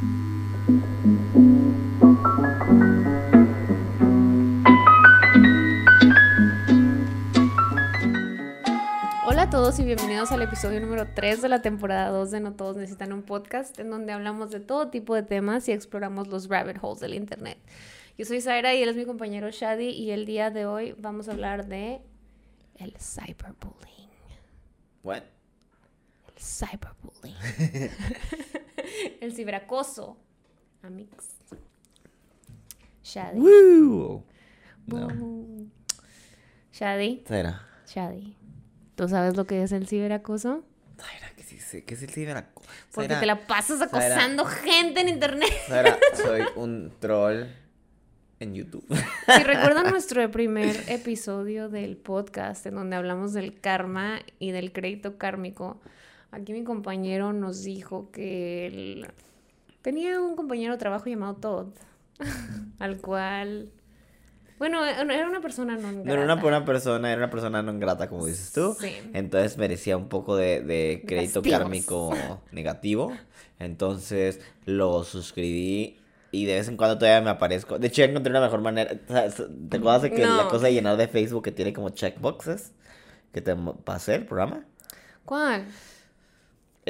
Hola a todos y bienvenidos al episodio número 3 de la temporada 2 de No Todos Necesitan un Podcast, en donde hablamos de todo tipo de temas y exploramos los rabbit holes del Internet. Yo soy Zaira y él es mi compañero Shadi y el día de hoy vamos a hablar de el cyberbullying. What? Cyberbullying. el ciberacoso. Amix. Shadi. Woo. No. Shadi. Shadi. ¿Tú sabes lo que es el ciberacoso? Zaira, ¿qué, sí sé? ¿Qué es el ciberacoso? Porque te la pasas acosando gente en internet. Soy un troll en YouTube. Si recuerdan nuestro primer episodio del podcast en donde hablamos del karma y del crédito kármico, aquí mi compañero nos dijo que él tenía un compañero de trabajo llamado Todd, al cual, bueno, era una persona no No era una buena persona, era una persona no grata, como dices tú. Sí. Entonces merecía un poco de, de crédito Castigos. kármico negativo. Entonces lo suscribí y de vez en cuando todavía me aparezco. De hecho, ya encontré una mejor manera. ¿Te acuerdas de que No. la cosa de llenar de Facebook que tiene como checkboxes? Que te pasé el programa. ¿Cuál?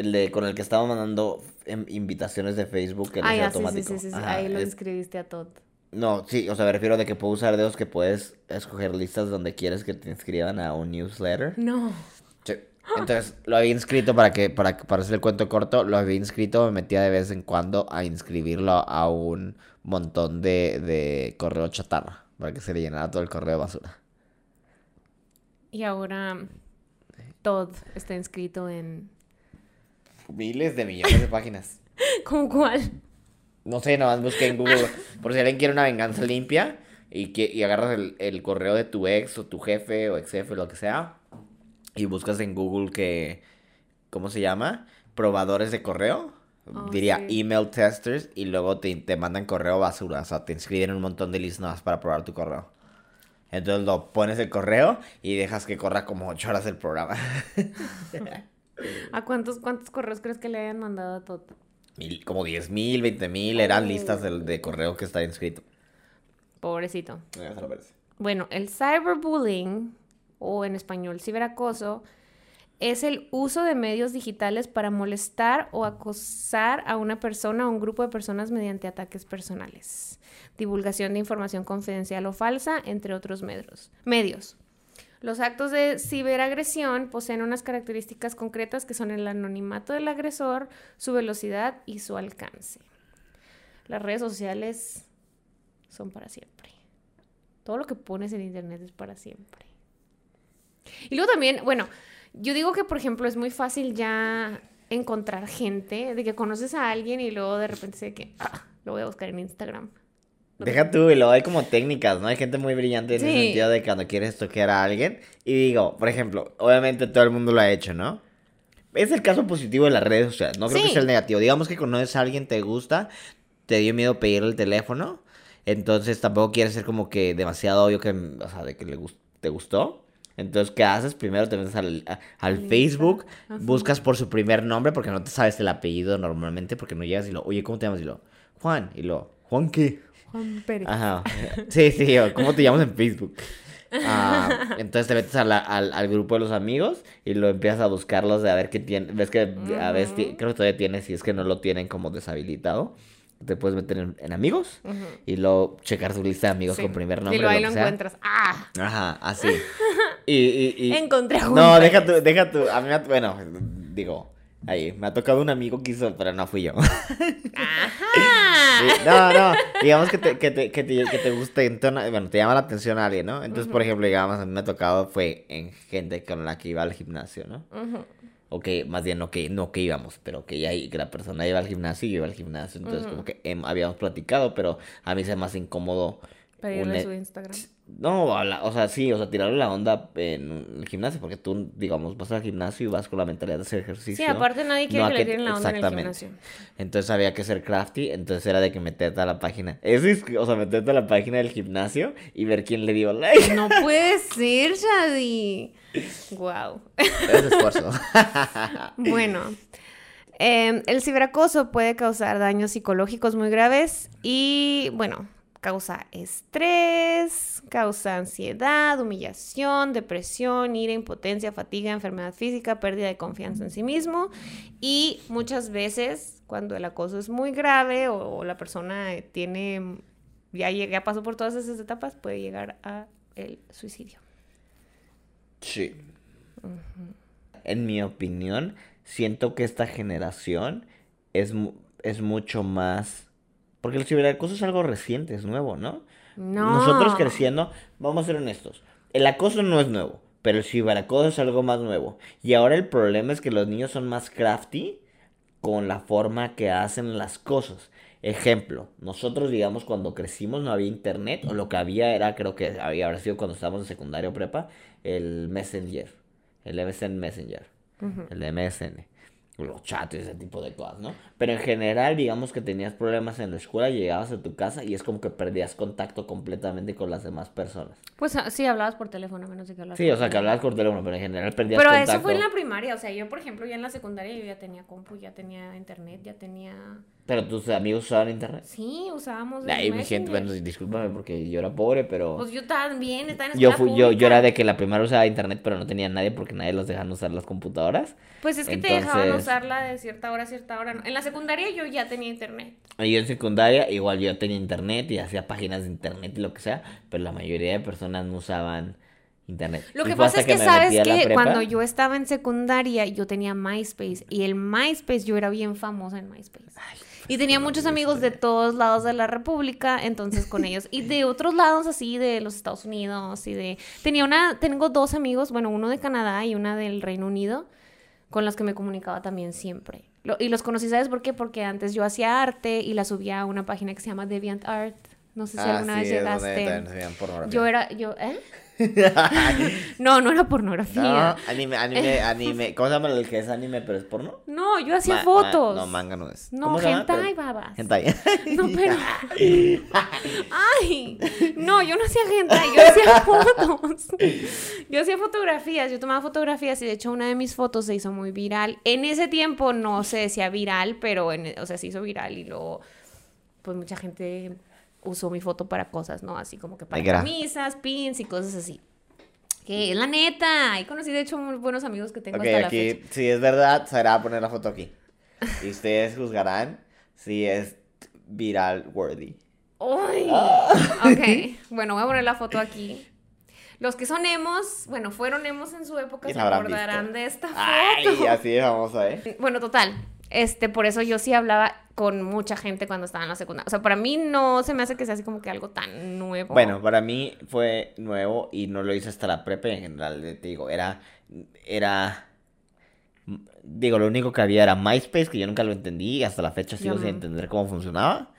El de con el que estaba mandando em, invitaciones de Facebook que Ah, ya, sí, sí, automático. sí, sí, sí, Ajá, ahí lo inscribiste a Todd. No, sí, o sea, me refiero de que puedo usar dedos que puedes escoger listas donde quieres que te inscriban a un newsletter. No. Sí. Entonces, lo había inscrito para que, para, para hacer el cuento corto, lo había inscrito, me metía de vez en cuando a inscribirlo a un montón de, de correo chatarra, para que se le llenara todo el correo de basura. Y ahora Todd está inscrito en... Miles de millones de páginas. ¿Cómo cuál? No sé, nada más busqué en Google, por si alguien quiere una venganza limpia y, que, y agarras el, el correo de tu ex o tu jefe o ex jefe, lo que sea, y buscas en Google que, ¿cómo se llama? Probadores de correo. Oh, Diría sí. email testers y luego te, te mandan correo basura, o sea, te inscriben en un montón de listas para probar tu correo. Entonces lo pones el correo y dejas que corra como 8 horas el programa. ¿A cuántos, cuántos correos crees que le hayan mandado a Todd? Mil- como 10 mil, 20 mil eran Oh. listas de, de correo que está inscrito. Pobrecito. Ya se lo parece. Bueno, el cyberbullying, o en español ciberacoso, es el uso de medios digitales para molestar o acosar a una persona o un grupo de personas mediante ataques personales, divulgación de información confidencial o falsa, entre otros medios. medios. Los actos de ciberagresión poseen unas características concretas que son el anonimato del agresor, su velocidad y su alcance. Las redes sociales son para siempre. Todo lo que pones en internet es para siempre. Y luego también, bueno, yo digo que, por ejemplo, es muy fácil ya encontrar gente, de que conoces a alguien y luego de repente sé que, ah, lo voy a buscar en Instagram. Deja tú, y luego hay como técnicas, ¿no? Hay gente muy brillante en el sentido de cuando quieres toquear a alguien. Y digo, por ejemplo, obviamente todo el mundo lo ha hecho, ¿no? Es el caso positivo de las redes sociales, no creo que sea el negativo. Digamos que conoces a alguien, te gusta, te dio miedo pedirle el teléfono, entonces tampoco quieres ser como que demasiado obvio que, o sea, de que le gus- te gustó. Entonces, ¿qué haces? Primero te metes al, al Facebook, ajá. buscas por su primer nombre porque no te sabes el apellido normalmente, porque no llegas y lo, oye, ¿cómo te llamas? Y lo, Juan, y lo, ¿Juan qué? Juan Pérez. Ajá. Sí, sí, o ¿cómo te llamas en Facebook? Ah, entonces te metes a la- al, al grupo de los amigos y lo empiezas a buscarlos de a ver qué tienen. Ves que a veces creo que todavía tienes, si es que no lo tienen como deshabilitado. Te puedes meter en, en amigos y luego checar su lista de amigos Sí. con primer nombre. Y luego ahí lo encuentras. ¡Ah! Ajá, así. Y, y, y- Encontré a Juan No, Pérez. deja tú, deja tú. A mí, bueno, digo, ahí, me ha tocado un amigo que hizo, pero no fui yo. ¡Ajá! Sí, No, no, digamos que te, que te, que te, que te guste, entona- bueno, te llama la atención a alguien, ¿no? Entonces, por ejemplo, digamos, a mí me ha tocado fue en gente con la que iba al gimnasio, ¿no? Ujú. O que, más bien, no que, no que íbamos, pero que ya que la persona iba al gimnasio y yo iba al gimnasio, entonces como que em, habíamos platicado, pero a mí se me hace incómodo. Pedirle un- su Instagram. No, o sea, sí, o sea, tirarle la onda en el gimnasio, porque tú, digamos, vas al gimnasio y vas con la mentalidad de hacer ejercicio. Sí, aparte nadie quiere no que le tiren la onda en el gimnasio. Entonces había que ser crafty, entonces era de que meterte a la página. Es, o sea, meterte a la página del gimnasio y ver quién le dio like. No puede ser, Shadi. Wow. Es esfuerzo. Bueno, Em, el ciberacoso puede causar daños psicológicos muy graves y, bueno, causa estrés, causa ansiedad, humillación, depresión, ira, impotencia, fatiga, enfermedad física, pérdida de confianza en sí mismo y muchas veces cuando el acoso es muy grave o, la persona tiene ya, ya pasó por todas esas etapas puede llegar a el suicidio. Sí. En mi opinión, siento que esta generación es, es mucho más porque el ciberacoso es algo reciente, es nuevo, ¿no? No. Nosotros creciendo, vamos a ser honestos, el acoso no es nuevo, pero el ciberacoso es algo más nuevo. Y ahora el problema es que los niños son más crafty con la forma que hacen las cosas. Ejemplo, nosotros digamos cuando crecimos no había internet, o lo que había era, creo que había habrá sido cuando estábamos en secundaria o prepa, el Messenger, el MSN Messenger, el MSN los chats y ese tipo de cosas, ¿no? Pero en general, digamos que tenías problemas en la escuela, llegabas a tu casa y es como que perdías contacto completamente con las demás personas. Pues ah, sí, hablabas por teléfono, menos de que hablabas. Sí, o sea, que hablabas por teléfono, pero en general perdías contacto. Pero eso fue en la primaria, o sea, yo, por ejemplo, ya en la secundaria yo ya tenía compu, ya tenía internet, ya tenía... ¿Pero tus amigos usaban internet? Sí, usábamos. Ay, mi gente, bueno, discúlpame porque yo era pobre, pero. Pues yo también, estaba en yo, fui, yo, yo era de que la primera usaba internet, pero no tenía nadie porque nadie los dejaban usar las computadoras. Pues es que te dejaban usarla de cierta hora a cierta hora. En la secundaria yo ya tenía internet. Yo en secundaria, igual yo tenía internet y hacía páginas de internet y lo que sea, pero la mayoría de personas no usaban internet. Lo que pasa es que, sabes que cuando yo estaba en secundaria yo tenía MySpace y el MySpace yo era bien famosa en MySpace. Ay, y tenía muchos amigos de todos lados de la República, entonces con ellos. Y de otros lados así, de los Estados Unidos y de... Tenía una, tengo dos amigos, bueno, uno de Canadá y una del Reino Unido, con los que me comunicaba también siempre. y los conocí, ¿sabes por qué? Porque antes yo hacía arte y la subía a una página que se llama DeviantArt. No sé si ah, alguna vez llegaste. Yo era, yo, ¿eh? no, no era pornografía. No, anime, anime, anime. ¿Cómo se llama el que es anime pero es porno? No, yo hacía fotos. no, manga no es. No, hentai, babas. Hentai. No, pero. Ay, no, yo no hacía hentai, yo hacía fotos. Yo hacía fotografías, yo tomaba fotografías y de hecho una de mis fotos se hizo muy viral. En ese tiempo no se decía viral, pero, en, o sea, se hizo viral y luego, pues mucha gente usó mi foto para cosas, ¿no? Así como que para camisas, pins y cosas así. Que es la neta. He conocido, de hecho, muy buenos amigos que tengo hasta la aquí, Si es verdad, será poner la foto aquí. Y ustedes juzgarán si es viral worthy. ¡Uy! Ah. Ok, bueno, voy a poner la foto aquí. Los que son emos, bueno, fueron emos en su época, se acordarán de esta foto. Ay, así vamos a ver. Bueno, total. Este, por eso yo sí hablaba con mucha gente cuando estaba en la secundaria. O sea, para mí no se me hace que sea así como que algo tan nuevo. Bueno, para mí fue nuevo y no lo hice hasta la prepa en general, te digo, era, era, digo, lo único que había era MySpace, que yo nunca lo entendí y hasta la fecha sigo sin entender cómo funcionaba.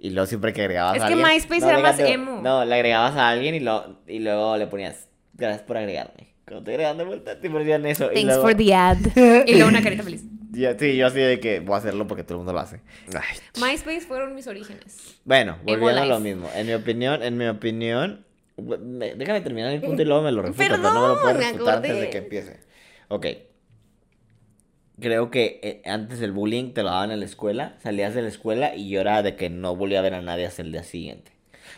Y luego siempre que agregabas a alguien... Es que MySpace era más emo. No, le agregabas a alguien y, lo, y luego le ponías, gracias por agregarme. Cuando te agregan de vuelta, te ponían eso. Thanks for the ad. y luego una carita feliz sí, yo así de que voy a hacerlo porque todo el mundo lo hace. MySpace fueron mis orígenes. Bueno, volviendo a lo mismo. En mi opinión, en mi opinión, déjame terminar el punto y luego me lo refuto, pero no me lo puedo refutar antes de que empiece. Ok. Creo que eh, antes el bullying te lo daban en la escuela, salías de la escuela y yo era de que no volvía a ver a nadie hasta el día siguiente.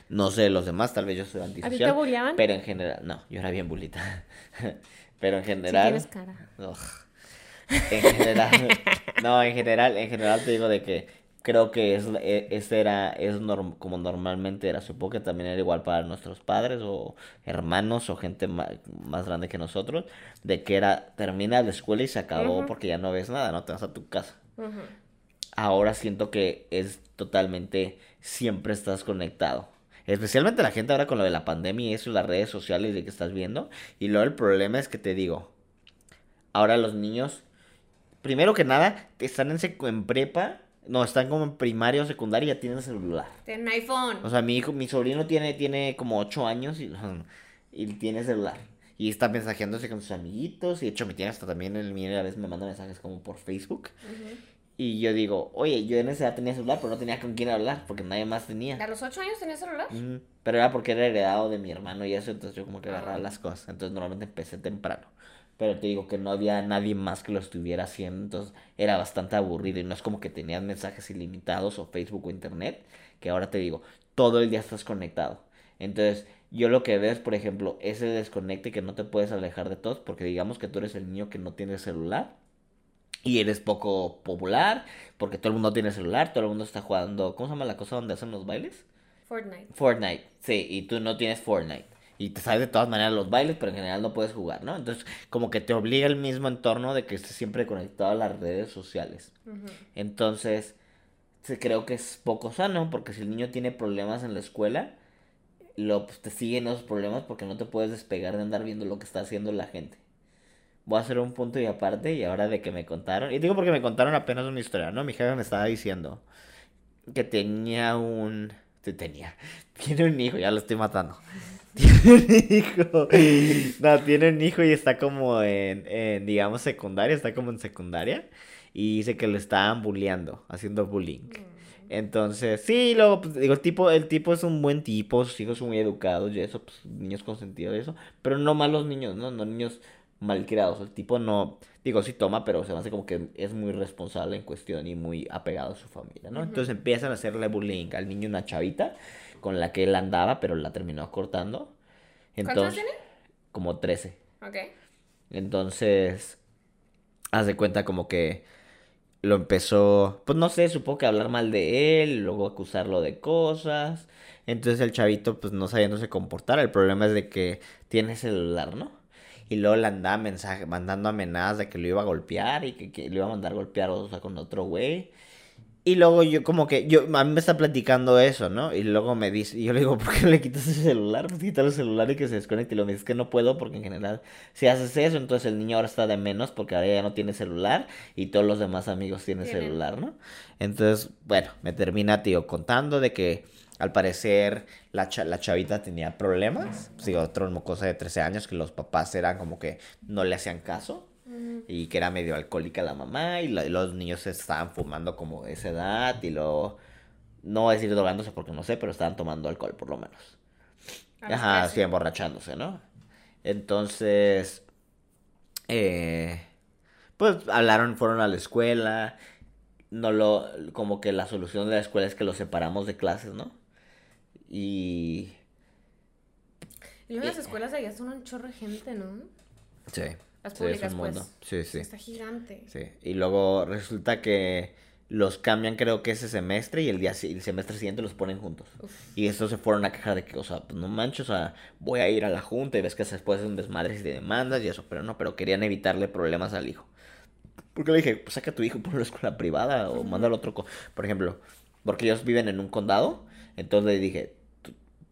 No sé los demás, tal vez yo soy antisocial. ¿A ti te Pero en general, no, yo era bien bulita. pero en general... cara. En general, no, en general, en general te digo de que creo que es, es era, es como normalmente era. Supongo que también era igual para nuestros padres o hermanos o gente más, grande que nosotros, de que era, termina la escuela y se acabó porque ya no ves nada, no te vas a tu casa. Ahora siento que es totalmente, siempre estás conectado. Especialmente la gente ahora con lo de la pandemia y eso, las redes sociales de que estás viendo. Y luego el problema es que te digo, ahora los niños primero que nada, están en, en prepa, no, están como en primaria o secundaria y ya tienen celular. Tienen iPhone. O sea, mi hijo, mi sobrino tiene, tiene como 8 años y, y tiene celular. Y está mensajeándose con sus amiguitos. Y de hecho, me tiene hasta también el mío a veces me manda mensajes como por Facebook. Y yo digo, oye, yo en esa edad tenía celular, pero no tenía con quién hablar, porque nadie más tenía. ¿A los 8 años tenía celular? Pero era porque era heredado de mi hermano y eso, entonces yo como que agarraba ah. las cosas. Entonces normalmente empecé temprano. Pero te digo que no había nadie más que lo estuviera haciendo, entonces era bastante aburrido y no es como que tenías mensajes ilimitados o Facebook o Internet, que ahora te digo, todo el día estás conectado. Entonces, yo lo que veo es, por ejemplo, ese desconecte que no te puedes alejar de todos, porque digamos que tú eres el niño que no tiene celular y eres poco popular, porque todo el mundo tiene celular, todo el mundo está jugando, ¿cómo se llama la cosa donde hacen los bailes? Fortnite. Fortnite, sí, y tú no tienes Fortnite. Y te sabes de todas maneras los bailes, pero en general no puedes jugar, ¿no? Entonces, como que te obliga el mismo entorno de que estés siempre conectado a las redes sociales. Entonces, creo que es poco sano, porque si el niño tiene problemas en la escuela, lo, pues, te siguen esos problemas porque no te puedes despegar de andar viendo lo que está haciendo la gente. Voy a hacer un punto y aparte, y ahora de que me contaron, y digo porque me contaron apenas una historia, ¿no? Mi jefe me estaba diciendo que tenía un... Tenía, tiene un hijo, ya lo estoy matando. Tiene un hijo. No, tiene un hijo y está como en, en, digamos, secundaria, está como en secundaria. Y dice que lo estaban bulleando, haciendo bullying. Entonces, sí, luego, pues, digo, el tipo, el tipo es un buen tipo, sus hijos son muy educados y eso, pues, niños consentidos y eso. Pero no malos niños, ¿no? No niños malcriados. El tipo no, digo, sí toma, pero se me hace como que es muy responsable en cuestión y muy apegado a su familia, ¿no? Entonces empiezan a hacerle bullying al niño una chavita con la que él andaba, pero la terminó cortando. Entonces, tiene? Como 13. Ok. Entonces, haz de cuenta como que lo empezó, pues no sé, supongo que hablar mal de él, luego acusarlo de cosas. Entonces el chavito pues no sabiéndose comportar, el problema es de que tiene celular, ¿no? Y luego le andaba mensaje, mandando amenazas de que lo iba a golpear y que, que lo iba a mandar a golpear o sea, con otro güey. Y luego yo como que, yo, a mí me está platicando eso, ¿no? Y luego me dice, y yo le digo, ¿por qué le quitas el celular? Pues quítale el celular y que se desconecte. Y lo me dice, que no puedo porque en general, si haces eso, entonces el niño ahora está de menos porque ahora ya no tiene celular y todos los demás amigos tienen celular, ¿no? Entonces, bueno, me termina, tío, contando de que al parecer la, la chavita tenía problemas. Digo, otra cosa de 13 años que los papás eran como que no le hacían caso y que era medio alcohólica la mamá y, los niños estaban fumando como de esa edad y lo no voy a decir drogándose porque no sé, pero estaban tomando alcohol por lo menos. Ajá, sí, emborrachándose, ¿no? Entonces, eh, pues hablaron, fueron a la escuela, no lo, como que la solución de la escuela es que los separamos de clases, ¿no? Y... Y luego las escuelas allá son un chorro de gente, ¿no? Sí. Las públicas, pues. Sí, sí. Está gigante. Sí. Y luego resulta que los cambian creo que ese semestre y el día el semestre siguiente los ponen juntos. Y estos se fueron a quejar de que, o sea, pues no manches, o sea, voy a ir a la junta y ves que después un desmadre de demandas y eso, pero no, pero querían evitarle problemas al hijo. Porque le dije, pues saca a tu hijo por una escuela privada o mándalo a otro, por ejemplo, porque ellos viven en un condado, entonces le dije,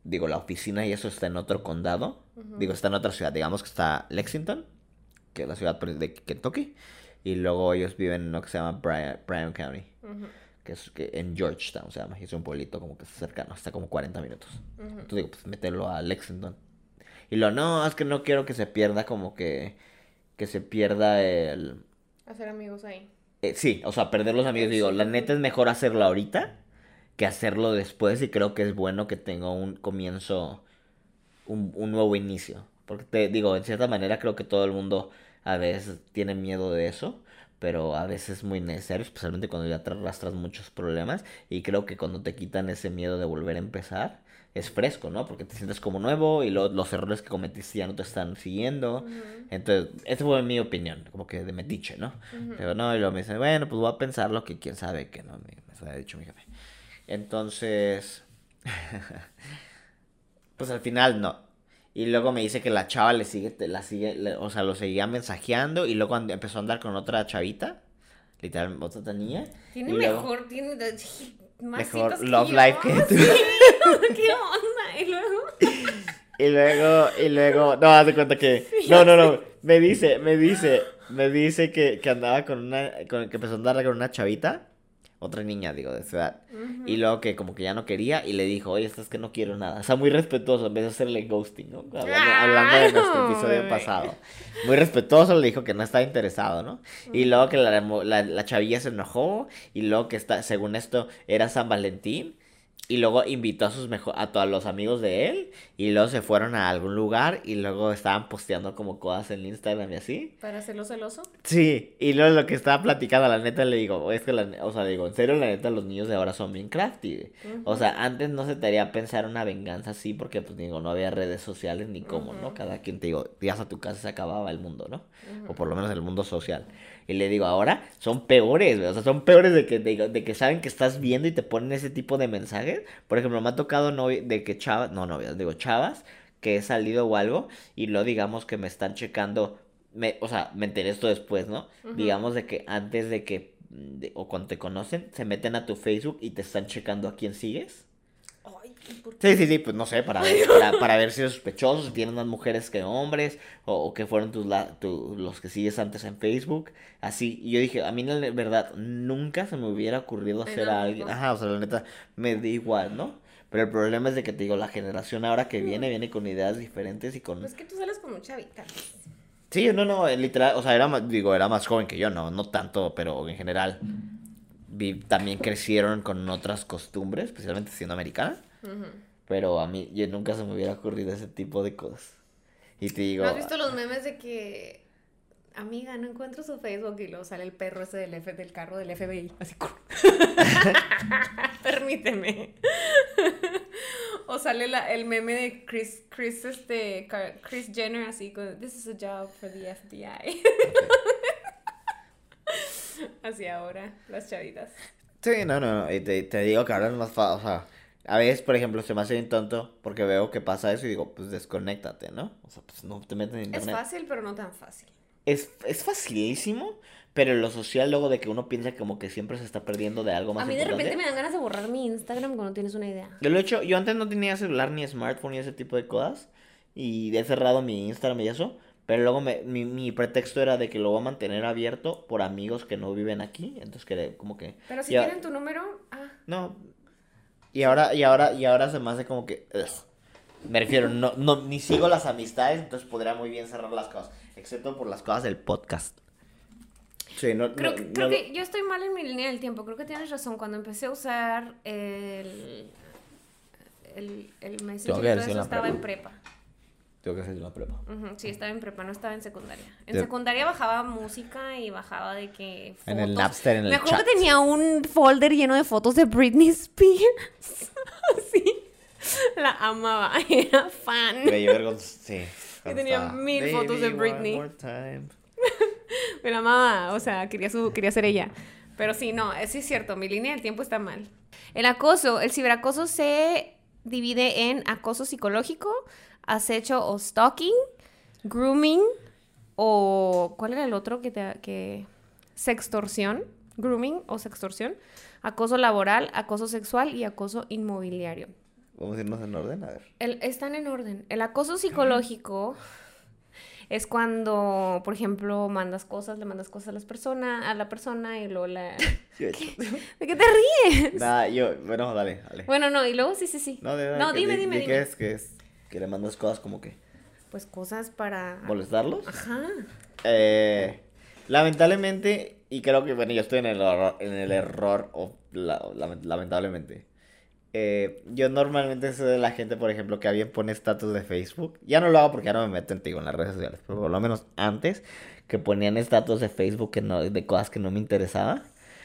digo, la oficina y eso está en otro condado, digo, está en otra ciudad, digamos que está Lexington que la ciudad de Kentucky. Y luego ellos viven en lo que se llama Bryan, County, que es que en Georgetown se llama. Y es un pueblito como que cercano, está como 40 minutos. Entonces digo, pues meterlo a Lexington. Y lo no, es que no quiero que se pierda como que, que se pierda el... Hacer amigos ahí. Eh, sí, o sea, perder los amigos. Digo, la neta es mejor hacerlo ahorita que hacerlo después y creo que es bueno que tenga un comienzo, un, un nuevo inicio. Porque te digo, en cierta manera creo que todo el mundo a veces tiene miedo de eso, pero a veces es muy necesario, especialmente cuando ya te arrastras muchos problemas. Y creo que cuando te quitan ese miedo de volver a empezar, es fresco, ¿no? Porque te sientes como nuevo y los errores que cometiste ya no te están siguiendo. Entonces, esa fue mi opinión, como que de metiche, ¿no? Pero no, y luego me dicen, bueno, pues voy a pensar lo que quién sabe que no, me, me ha dicho mi jefe. Entonces, pues al final no. Y luego me dice que la chava le sigue, la sigue, o sea, lo seguía mensajeando. Y luego empezó a andar con otra chavita, literal, otra niña. Tiene mejor, tiene más mejor love life que tú. ¿Qué onda? Y luego. y luego, y luego, no, haz de cuenta que, no, no, no, me dice, me dice, me dice que, que andaba con una, con, que empezó a andar con una chavita otra niña, digo, de su edad. Y luego que como que ya no quería y le dijo, oye, esto es que no quiero nada. O sea, muy respetuoso, en vez de hacerle ghosting, ¿no? Hablando, de nuestro episodio pasado. Muy respetuoso, le dijo que no estaba interesado, ¿no? Y luego que la, la, chavilla se enojó y luego que está, según esto era San Valentín. Y luego invitó a sus mejor a todos los amigos de él y luego se fueron a algún lugar y luego estaban posteando como cosas en Instagram y así. ¿Para hacerlo celoso? Sí, y luego lo que estaba platicando, la neta le digo, es que la, o sea, le digo, en serio, la neta los niños de ahora son bien crafty. O sea, antes no se te haría pensar una venganza así porque pues digo, no había redes sociales ni cómo, ¿no? Cada quien te digo, días a tu casa se acababa el mundo, ¿no? O por lo menos el mundo social. Y le digo, ahora son peores, o sea, son peores de que, de, que saben que estás viendo y te ponen ese tipo de mensajes. Por ejemplo, me ha tocado de que chavas, no novias, digo chavas, que he salido o algo y lo digamos que me están checando, me, o sea, me enteré esto después, ¿no? Digamos de que antes de que, o cuando te conocen, se meten a tu Facebook y te están checando a quién sigues. Sí, sí, sí, pues no sé, para ver, para, ver si es sospechoso, si tienen más mujeres que hombres, o, que fueron tus, los que sigues antes en Facebook, así. Y yo dije, a mí la verdad, nunca se me hubiera ocurrido hacer a alguien, ajá, o sea, la neta, me da igual, ¿no? Pero el problema es de que te digo, la generación ahora que viene, viene con ideas diferentes y con... Pues que tú sales como un chavita. Sí, no, no, literal, o sea, era más, digo, era más joven que yo, no, no tanto, pero en general también crecieron con otras costumbres, especialmente siendo americana. Pero a mí yo nunca se me hubiera ocurrido ese tipo de cosas. Y te digo... ¿No has visto los memes de que... Amiga, no encuentro su Facebook y luego sale el perro ese del, F, del carro del FBI. Así. Permíteme. o sale la, el meme de Chris, Chris, este, Chris Jenner así con This is a job for the FBI. así ahora, las chavitas. Sí, no, no, y te, te digo que ahora es más fácil, o sea, a veces, por ejemplo, se me hace bien tonto porque veo que pasa eso y digo, pues desconéctate, ¿no? O sea, pues no te metes en internet. Es fácil, pero no tan fácil. Es, es facilísimo, pero lo social luego de que uno piensa como que siempre se está perdiendo de algo más A mí de repente me dan ganas de borrar mi Instagram cuando tienes una idea. Yo lo he hecho, yo antes no tenía celular ni smartphone ni ese tipo de cosas y he cerrado mi Instagram y eso, pero luego me, mi, mi pretexto era de que lo voy a mantener abierto por amigos que no viven aquí, entonces que como que... Pero si tienen tu número, ah. No, y ahora, y ahora, y ahora se me hace como que. Me refiero, no, no, ni sigo las amistades, entonces podría muy bien cerrar las cosas. Excepto por las cosas del podcast. Sí, no, creo, creo que yo estoy mal en mi línea del tiempo. Creo que tienes razón. Cuando empecé a usar el. El, el Messenger, eso estaba en prepa. Tengo que hacer una prepa. sí, estaba en prepa, no estaba en secundaria. En secundaria bajaba música y bajaba de que. Fotos. En el Napster, en el Me acuerdo que tenía un folder lleno de fotos de Britney Spears. sí. La amaba, era fan. sí. Y tenía mil fotos de Britney. Me la amaba, o sea, quería, su, quería ser ella. Pero sí, no, sí es cierto, mi línea del tiempo está mal. El acoso, el ciberacoso se divide en acoso psicológico, acecho o stalking, grooming o ¿cuál era el otro que te que sextorsión, grooming o sextorsión, acoso laboral, acoso sexual y acoso inmobiliario. Vamos a irnos en orden, a ver. están en orden. El acoso psicológico es cuando, por ejemplo, mandas cosas, le mandas cosas a las personas, a la persona y luego la ¿De qué te ríes? Nada, yo, bueno, dale, dale. Bueno, no, y luego sí, sí, sí. No, no dime, dime, dime. ¿Qué es? ¿Qué es? Que le mandas cosas como que. Pues cosas para. ¿Molestarlos? Ajá. Eh, lamentablemente, y creo que, bueno, yo estoy en el error, en el error o lamentablemente. Eh, yo normalmente soy de la gente, por ejemplo, que alguien pone estatus de Facebook. Ya no lo hago porque ahora me meto en, en las redes sociales, pero por lo menos antes, que ponían estatus de Facebook que no, de cosas que no me interesaban.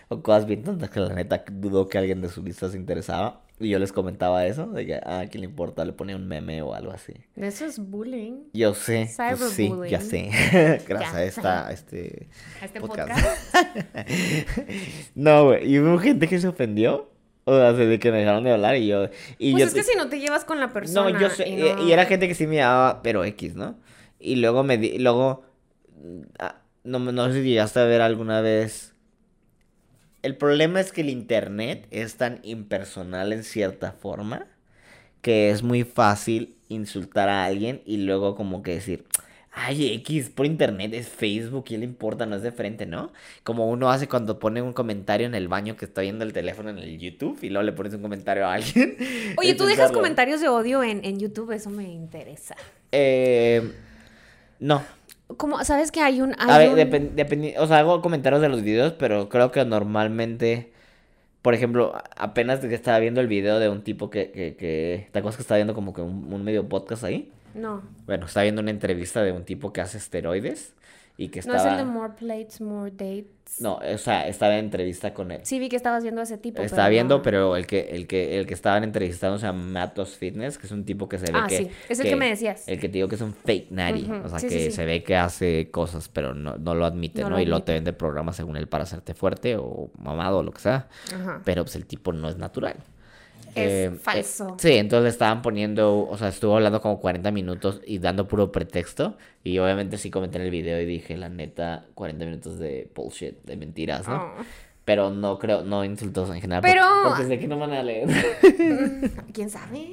O cosas bien tontas que la neta dudó que alguien de su lista se interesaba. Y yo les comentaba eso, de que a ah, quién le importa, le ponía un meme o algo así. Eso es bullying. Yo sé. Pues sí, ya sé. Gracias a esta, este, este podcast. no, güey. Y hubo gente que se ofendió. O sea, de que me dejaron de hablar y yo... Y pues yo es que si no te llevas con la persona... No, yo sé. Y, era gente que sí me daba, pero X, ¿no? Y luego me di... Luego... Ah, no, no sé si llegaste a ver alguna vez el problema es que el Internet es tan impersonal en cierta forma que es muy fácil insultar a alguien y luego como que decir, ay, X por Internet es Facebook, ¿qué le importa? No es de frente, ¿no? Como uno hace cuando pone un comentario en el baño que está viendo el teléfono en el YouTube y luego le pones un comentario a alguien. Oye, ¿tú dejas comentarios de odio en, en YouTube? Eso me interesa. Eh, no como, ¿sabes que hay un... a ver, o sea, hago comentarios de los videos, pero creo que normalmente por ejemplo, apenas que estaba viendo el video de un tipo que, que, que ¿te acuerdas que estaba viendo como que un, un medio podcast ahí? No. Bueno, estaba viendo una entrevista de un tipo que hace esteroides y que No estaba... es el de More Plates, More Dates. No, o sea, estaba en entrevista con él. Sí, vi que estabas viendo a ese tipo. Estaba pero viendo, no. pero el que, el que, el que estaban entrevistando se llama Matos Fitness, que es un tipo que se ve Ah, que... sí, es el que me decías. El que te digo que es un fake. Ujú, O sea, sí, que sí. se ve que hace cosas, pero no, no lo admite, No ¿no? lo Y luego te vende programas según él para hacerte fuerte o mamado o lo que sea. Ajá. Pero pues el tipo no es natural. Es Eh, falso. eh, sí, entonces le estaban poniendo, o sea, estuvo hablando como 40 minutos y dando puro pretexto. Y obviamente sí comenté en el video y dije, la neta, 40 minutos de bullshit, de mentiras, ¿no? Oh. Pero no creo, no insultos en general. Pero- por- Porque sé que no van a leer. ¿Quién sabe?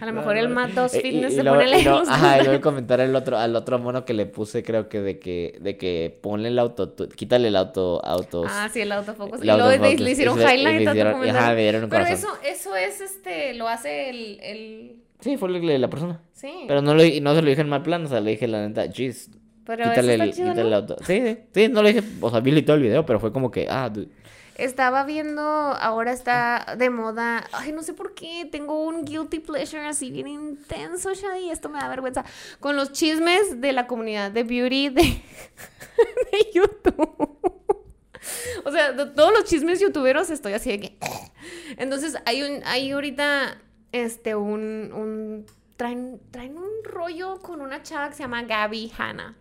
A lo mejor el Matos Eh, Fitness y se luego- pone a y los Ajá, y luego el comentario al otro, al otro mono que le puse, creo que de que, de que ponle el auto, quítale el auto, autos. Ah, sí, el autofocus. el Y luego le- autofocus, le hicieron y y highlight le a hicieron- comentario. ajá, le dieron un Pero corazón. eso, eso es este, lo hace el, el... Sí, fue le- la persona. Sí. Pero no, lo, y no se lo dije en mal plan, o sea, le dije la neta, jeez, Pero quítale, el, chido, quítale ¿no? el auto. Sí, sí, sí, no lo dije, o sea, vi todo el video, pero fue como que, ah, dude. Estaba viendo, ahora está de moda, ay, no sé por qué, tengo un guilty pleasure así bien intenso, Shadi, esto me da vergüenza, con los chismes de la comunidad de beauty de, YouTube. O sea, de todos los chismes youtuberos estoy así de que... Entonces, hay un, hay ahorita, este, un, un, traen, traen un rollo con una chava que se llama Gaby Hanna.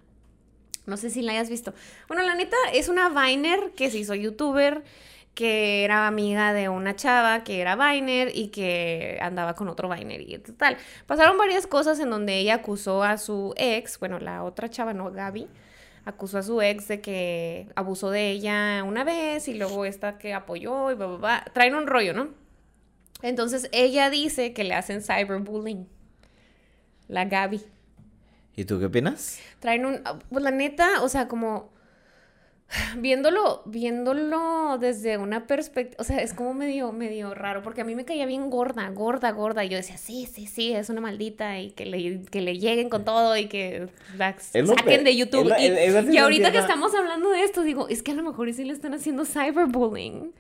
No sé si la hayas visto. Bueno, la neta es una Viner que se hizo youtuber, que era amiga de una chava que era Viner y que andaba con otro Viner y tal. Pasaron varias cosas en donde ella acusó a su ex, bueno, la otra chava, no, Gaby, acusó a su ex de que abusó de ella una vez y luego esta que apoyó y bla, bla, bla. Traen un rollo, ¿no? Entonces ella dice que le hacen cyberbullying. La Gaby ¿Y tú qué opinas? traen un, pues la neta, o sea, como viéndolo, viéndolo desde una perspectiva, o sea, es como medio, medio raro, porque a mí me caía bien gorda, gorda, gorda, y yo decía, sí, sí, sí, es una maldita, y que le, que le lleguen con todo, y que la saquen de YouTube. y, y ahorita que estamos hablando de esto, digo, es que a lo mejor sí le están haciendo cyberbullying.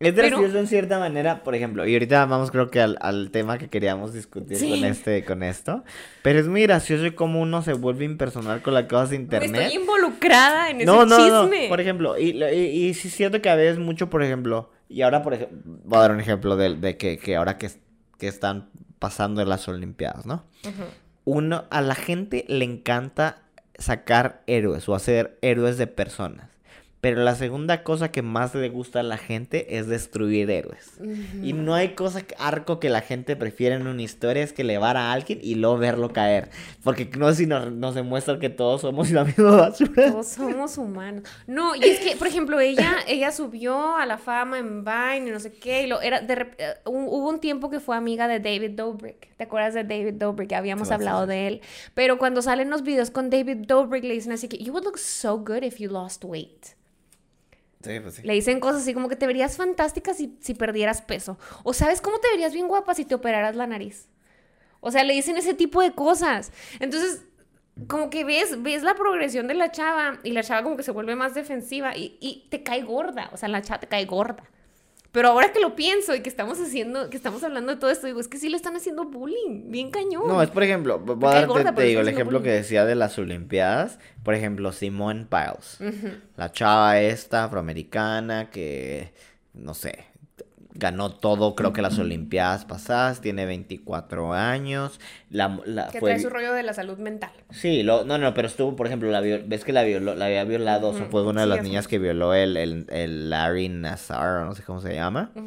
Es Pero- gracioso en cierta manera, por ejemplo, y ahorita vamos creo que al, al tema que queríamos discutir Sí. con este, con esto, pero es muy gracioso cómo uno se vuelve impersonal con las cosas de Me internet. estoy involucrada en ese No, no, no, chisme. por ejemplo, y, y, y sí siento que a veces mucho, por ejemplo, y ahora, por ejemplo, voy a dar un ejemplo de, de que, que ahora que, que están pasando en las Olimpiadas, ¿no? Uno, a la gente le encanta sacar héroes o hacer héroes de personas. Pero la segunda cosa que más le gusta a la gente es destruir héroes. Y no hay cosa, arco que la gente prefiere en una historia es que elevar a alguien y luego verlo caer. Porque no sé si nos, nos demuestra que todos somos la misma basura. Todos somos humanos. No, y es que, por ejemplo, ella, ella subió a la fama en Vine y no sé qué. Y lo, era de eh, hu- hubo un tiempo que fue amiga de David Dobrik. ¿Te acuerdas de David Dobrik? Habíamos sí, hablado sí. de él. Pero cuando salen los videos con David Dobrik, le dicen así que, You would look so good if you lost weight. Pues. Le dicen cosas así como que te verías fantástica si, si perdieras peso. O sabes cómo te verías bien guapa si te operaras la nariz. O sea, le dicen ese tipo de cosas. Entonces, como que ves, ves la progresión de la chava y la chava como que se vuelve más defensiva y, y te cae gorda. O sea, la chava te cae gorda. Pero ahora que lo pienso y que estamos haciendo, que estamos hablando de todo esto, digo, es que sí le están haciendo bullying, bien cañón. No, es por ejemplo, voy a darte, te digo, el ejemplo que decía de las Olimpiadas. Por ejemplo, Simone Biles. La chava esta, afroamericana, que, no sé, ganó todo, creo que las Olimpiadas pasadas, tiene 24 años. La, la- que fue trae su rollo de la salud mental. Sí, lo, no, no, pero estuvo, por ejemplo, la viol- ves que la violó, la había violado, o sea, Ujú, fue una de sí, las niñas que violó el, el, el Larry Nassar, o no sé cómo se llama. Ujú.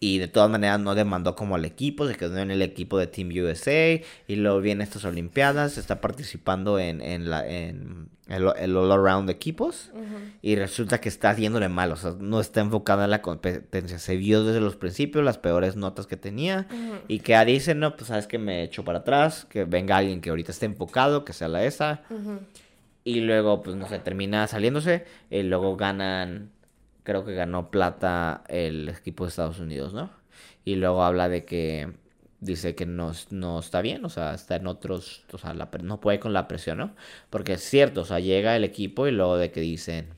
Y de todas maneras no demandó como al equipo, se quedó en el equipo de Team USA. Y luego viene estas Olimpiadas, está participando en, en, la, en el, el All Around de equipos. Y resulta que está haciéndole mal, o sea, no está enfocada en la competencia. Se vio desde los principios las peores notas que tenía. Y que dice, no, pues sabes que me echo para atrás, que venga alguien que ahorita esté enfocado, que sea la esa. Y luego, pues no sé, termina saliéndose. Y luego ganan, creo que ganó plata el equipo de Estados Unidos, ¿no? Y luego habla de que dice que no, no está bien, o sea, está en otros, o sea, la no puede con la presión, ¿no? Porque es cierto, o sea, llega el equipo y luego de que dicen,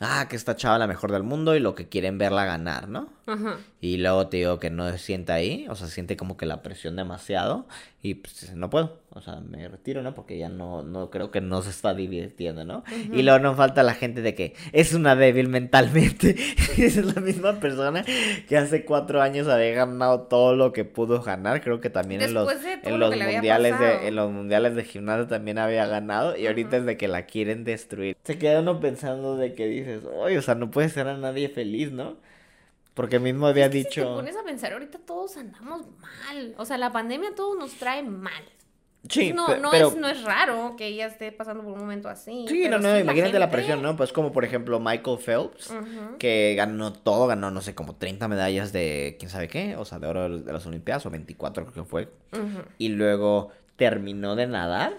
ah, que esta chava la mejor del mundo y lo que quieren verla ganar, ¿no? Ajá. Y luego te digo que no se siente ahí, o sea, siente como que la presión demasiado y pues no puedo, o sea, me retiro, ¿no? Porque ya no, no creo que no se está divirtiendo, ¿no? Y luego no falta la gente de que es una débil mentalmente. es la misma persona que hace cuatro años había ganado todo lo que pudo ganar, creo que también en los, en lo los mundiales de, en los mundiales de gimnasia también había ganado y ahorita es de que la quieren destruir. Se queda uno pensando de que dices, oye, o sea, no puede ser a nadie feliz, ¿no? Porque mismo había Es que Si te dicho... pones a pensar, ahorita todos andamos mal. O sea, la pandemia a todos nos trae mal. Sí, no, no, pero... es, no es raro que ella esté pasando por un momento así. Sí, no, no, imagínate la gente- presión, ¿no? Pues como por ejemplo Michael Phelps, que ganó todo, ganó, no sé, como 30 medallas de quién sabe qué, o sea, de oro de las Olimpiadas, o 24 creo que fue. Y luego terminó de nadar,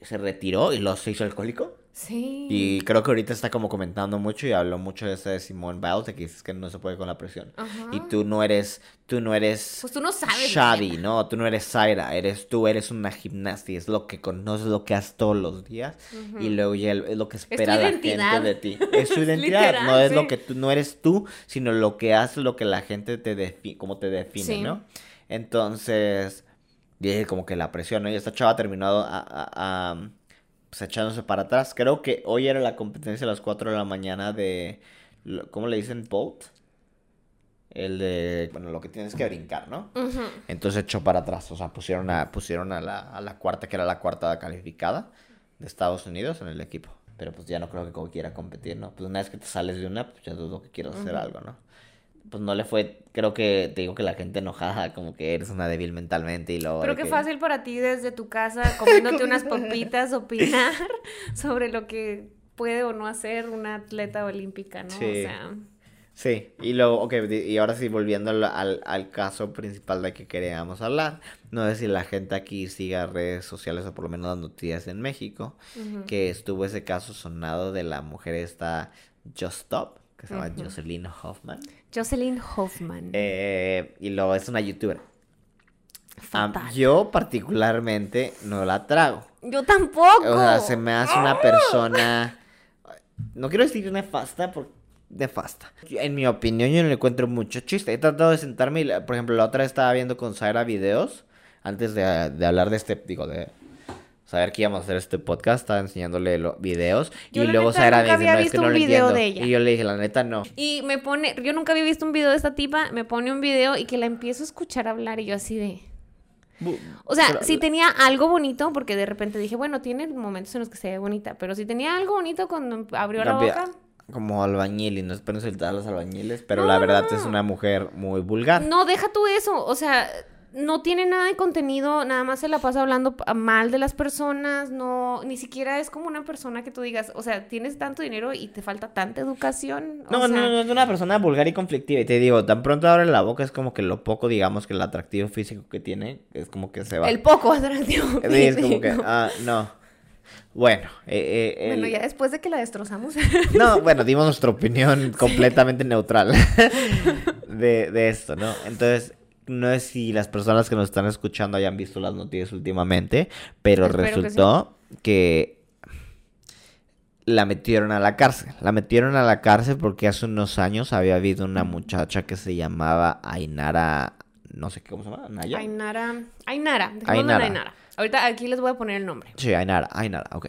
se retiró y luego se hizo alcohólico. Sí. Y creo que ahorita está como comentando mucho y habló mucho de ese de Simone Biles, de que dices que no se puede con la presión. Ajá. Y tú no eres, tú no eres Pues tú no sabes. Shadi. ¿no? Tú no eres Zaira, eres tú, eres una gimnasta y es lo que conoces, lo que haces todos los días y luego ya es lo que espera la identidad. gente de ti. Es su identidad, Literal, no es lo que tú, no eres tú, sino lo que haces, lo que la gente te define, como te define, Sí. ¿no? Entonces, y como que la presión, ¿no? Y esta chava ha terminado a, a- a, pues, echándose para atrás. Creo que hoy era la competencia a las 4 de la mañana de, ¿cómo le dicen? Bolt. El de, bueno, lo que tienes que brincar, ¿no? Ujú. Entonces echó para atrás, o sea, pusieron a, pusieron a la, a la cuarta, que era la cuarta calificada de Estados Unidos en el equipo. Pero pues ya no creo que como quiera competir, ¿no? Pues una vez que te sales de una, pues ya dudo que quieras hacer algo, ¿no? Pues no le fue, creo que te digo que la gente enojada, como que eres una débil mentalmente y luego... Pero qué que- fácil para ti desde tu casa, comiéndote unas papitas, opinar sobre lo que puede o no hacer una atleta olímpica, ¿no? Sí. O sea, Sí, y luego, ok, y ahora sí, volviendo al, al, al caso principal de que queríamos hablar, no sé si la gente aquí siga redes sociales o por lo menos las noticias en México, que estuvo ese caso sonado de la mujer esta Just Stop, que se llama. Jocelyn Hoffman, Jocelyn Hoffman. eh, y luego es una youtuber. Fatal. yo particularmente no la trago. Yo tampoco. O sea, se me hace una persona. No quiero decir nefasta, porque. Nefasta. En mi opinión, yo no le encuentro mucho chiste. He tratado de sentarme y, por ejemplo, la otra vez estaba viendo con Zaira videos. Antes de, de hablar de este, digo, de saber que íbamos a hacer este podcast, estaba enseñándole los videos. Yo, y luego neta, Zaira me dice, había no, es que visto no un lo video entiendo. de ella. Y yo le dije, la neta, no. Y me pone, yo nunca había visto un video de esta tipa, me pone un video y que la empiezo a escuchar hablar y yo así de... O sea, pero- si tenía algo bonito, porque de repente dije, bueno, tiene momentos en los que se ve bonita, pero si tenía algo bonito cuando abrió la boca, Como albañil, y no espero insultar a los albañiles, pero No, la no, verdad no. es una mujer muy vulgar. no, deja tú eso, o sea, no tiene nada de contenido, nada más se la pasa hablando mal de las personas, no, ni siquiera es como una persona que tú digas, o sea, tienes tanto dinero y te falta tanta educación. o No, no, sea, no, es una persona vulgar y conflictiva. Y te digo, tan pronto abre la boca es como que lo poco, digamos, que el atractivo físico que tiene, es como que se va. El poco atractivo. Sí, es como que, ah, no. Bueno, eh, eh, Bueno, ya después de que la destrozamos. No, bueno, dimos nuestra opinión completamente neutral de, de esto, ¿no? Entonces, no sé si las personas que nos están escuchando hayan visto las noticias últimamente, pero Espero que sí. resultó que, la metieron a la cárcel. La metieron a la cárcel porque hace unos años había habido una muchacha que se llamaba Ainara, no sé qué, ¿cómo se llama? Naya. Ainara. Ainara. Ainara. Ainara. Ahorita aquí les voy a poner el nombre. Sí, Ainara, Ainara, ok.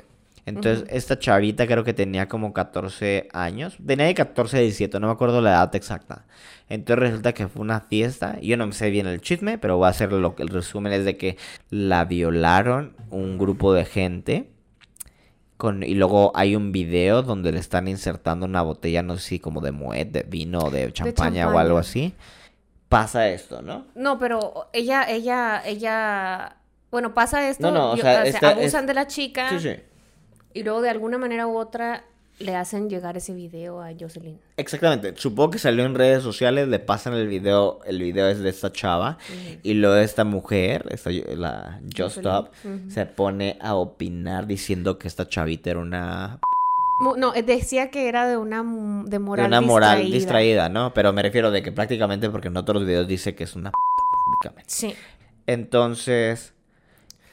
Entonces, esta chavita creo que tenía como 14 años. Tenía de 14 a 17, no me acuerdo la edad exacta. Entonces resulta que fue una fiesta. Yo no me sé bien el chisme, pero voy a hacer lo que el resumen es de que la violaron un grupo de gente. Con, y luego hay un video donde le están insertando una botella, no sé si como de moet, de vino de champaña o algo así. Pasa esto, ¿no? No, pero ella, ella, ella. Bueno, pasa esto. No, no, o yo- sea, esta- abusan es- de la chica. Sí, sí. Y luego de alguna manera u otra le hacen llegar ese video a Jocelyn. Exactamente, supongo que salió en redes sociales, le pasan el video, el video es de esta chava y luego esta mujer, esta, la Just Stop, se pone a opinar diciendo que esta chavita era una, No, eh, decía que era de una de de moral una moral distraída. distraída, ¿no? Pero me refiero de que prácticamente porque en otros videos dice que es una p prácticamente. Sí. Entonces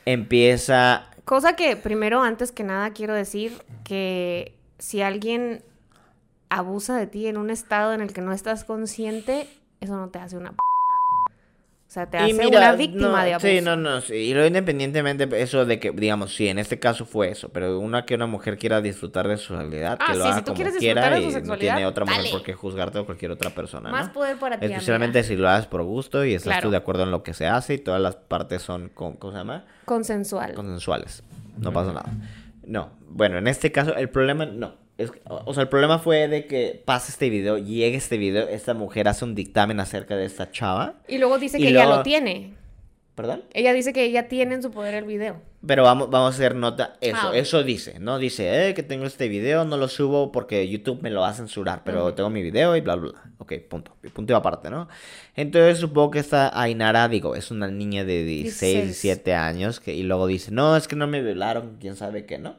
empieza, Cosa que primero, antes que nada, quiero decir que si alguien abusa de ti en un estado en el que no estás consciente, eso no te hace una p sea, te Y hace mira, una víctima no, de abuso. Sí, no, no, sí. Y luego independientemente eso de que, digamos, sí, en este caso fue eso, pero una que una mujer quiera disfrutar de su sexualidad, Ah, que lo sí, haga si tú como quieres quiera disfrutar de tu y no tiene otra mujer dale. por qué juzgarte o cualquier otra persona, Más ¿no? poder para ti, Especialmente amiga. si lo haces por gusto y estás tú Claro. de acuerdo en lo que se hace y todas las partes son, con, ¿cómo se llama? Consensual. Consensuales. No pasa nada. No, bueno, en este caso el problema, no. Es, o sea, el problema fue de que pasa este video, llegue este video, esta mujer hace un dictamen acerca de esta chava, Y luego dice Y que ella luego- lo tiene. ¿perdón? Ella dice que ella tiene en su poder el video. Pero vamos, vamos a hacer nota, eso, Ah, eso dice, ¿no? Dice, eh, que tengo este video, no lo subo porque YouTube me lo va a censurar, pero Ujú. tengo mi video y bla, bla, bla. Ok, punto, punto y aparte, ¿no? Entonces supongo que esta Ainara, digo, es una niña de 16, 16. 17 años, que, y luego dice, no, es que no me violaron, quién sabe qué, ¿no?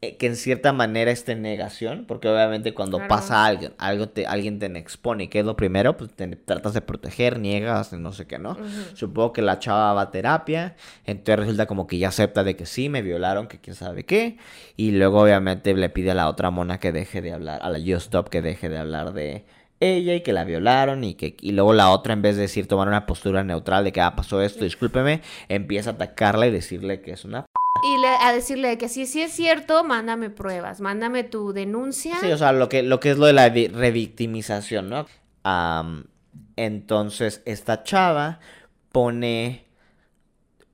Eh, que en cierta manera esté en negación, porque obviamente cuando Claro. pasa algo, algo te, alguien te expone, ¿y ¿qué es lo primero? Pues te tratas de proteger, niegas, no sé qué, ¿no? Supongo que la chava va a terapia, entonces resulta como que ya acepta de que sí, me violaron, que quién sabe qué, y luego obviamente le pide a la otra mona que deje de hablar, a la Yo Stop que deje de hablar de ella y que la violaron y que y luego la otra en vez de decir tomar una postura neutral de que ah, pasó esto, discúlpeme, empieza a atacarla y decirle que es una a decirle que si sí es cierto, mándame pruebas, mándame tu denuncia. Sí, o sea, lo que, lo que es lo de la vi- revictimización, ¿no? Am, entonces, esta chava pone...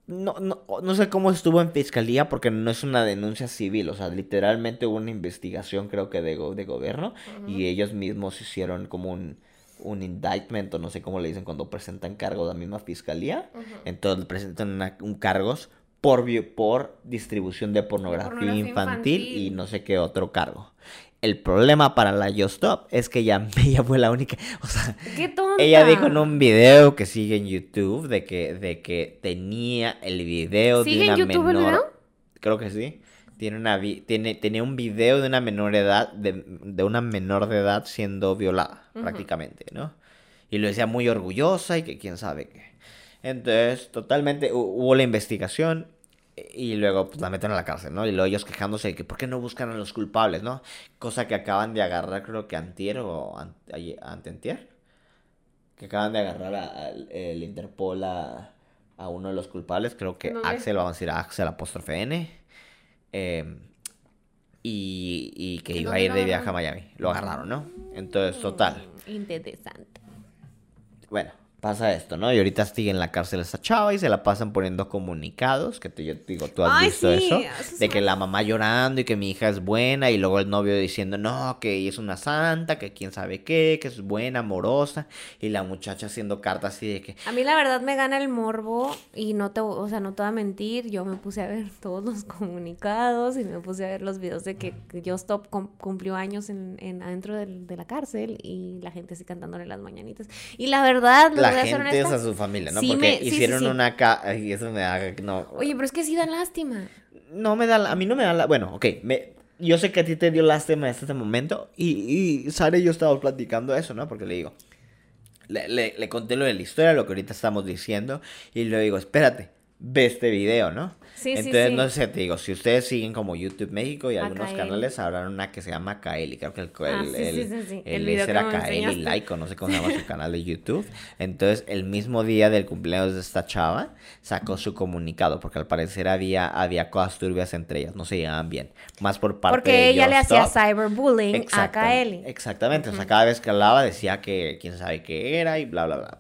No, no, no sé cómo estuvo en fiscalía porque no es una denuncia civil, o sea, literalmente hubo una investigación creo que de, go- de gobierno y ellos mismos hicieron como un, un indictment o no sé cómo le dicen cuando presentan cargos a la misma fiscalía. Entonces presentan una- un cargos por, por distribución de pornografía, Pornografía infantil, y no sé qué otro cargo. El problema para la Yo Stop es que ella, ella fue la única, o sea, ¡Qué tonta! ella dijo en un video que sigue en YouTube de que, de que tenía el video ¿Sigue de en una YouTube el menor. video? Creo que sí. Tiene una tiene, tenía un video de una menor edad, de, de una menor de edad siendo violada, Ujú. prácticamente, ¿no? Y lo decía muy orgullosa y que quién sabe qué. Entonces, totalmente hu- hubo la investigación y luego pues, la meten a la cárcel, ¿no? Y luego ellos quejándose de que por qué no buscan a los culpables, ¿no? Cosa que acaban de agarrar, creo que antier o an- ayer- antentier. Que acaban de agarrar a- al- el Interpol a, a uno de los culpables, creo que. Axel, vamos a decir Axel apóstrofe N. eh, y, y que ¿Y iba a ir de viaje a? Miami. Lo agarraron, ¿no? Entonces, total. Mm, Interesante. Bueno, pasa esto, ¿no? Y ahorita sigue en la cárcel esta chava y se la pasan poniendo comunicados, que te, yo digo, tú has Ay, visto sí, eso, eso de es que la mamá llorando y que mi hija es buena y luego el novio diciendo, no, que ella es una santa, que quién sabe qué, que es buena, amorosa, y la muchacha haciendo cartas así de que, A mí la verdad me gana el morbo y no te, o sea, no te voy a mentir, yo me puse a ver todos los comunicados y me puse a ver los videos de que Yo Stop cum- cumplió años en, en- adentro de la cárcel y la gente así cantándole las mañanitas. Y la verdad, la a su familia, ¿no? sí Porque me- sí, sí, hicieron sí. una... Ca... Ay, eso me da... No, Oye, pero es que sí dan lástima. no me da, a mí no me da la, bueno, ok, me, yo sé que a ti te dio lástima en este momento y, y Sara y yo estábamos platicando eso, ¿no? Porque le digo, le, le, le conté lo de la historia, lo que ahorita estamos diciendo y le digo, espérate, ve este video, ¿no? Sí, sí, Entonces, sí. no sé, te digo, si ustedes siguen como YouTube México y algunos canales, habrán una que se llama Kaeli, creo que el, Ah, el, sí, el, sí, sí, sí. El video era Kaeli. Laico, no sé cómo se llama su canal de YouTube. Entonces, el mismo día del cumpleaños de esta chava, sacó su comunicado, porque al parecer había, había cosas turbias entre ellas, no se llevaban bien. Más por parte Porque de ella le Just hacía Stop. cyberbullying a Kaeli. Exactamente, o sea, cada vez que hablaba decía que quién sabe qué era y bla, bla, bla.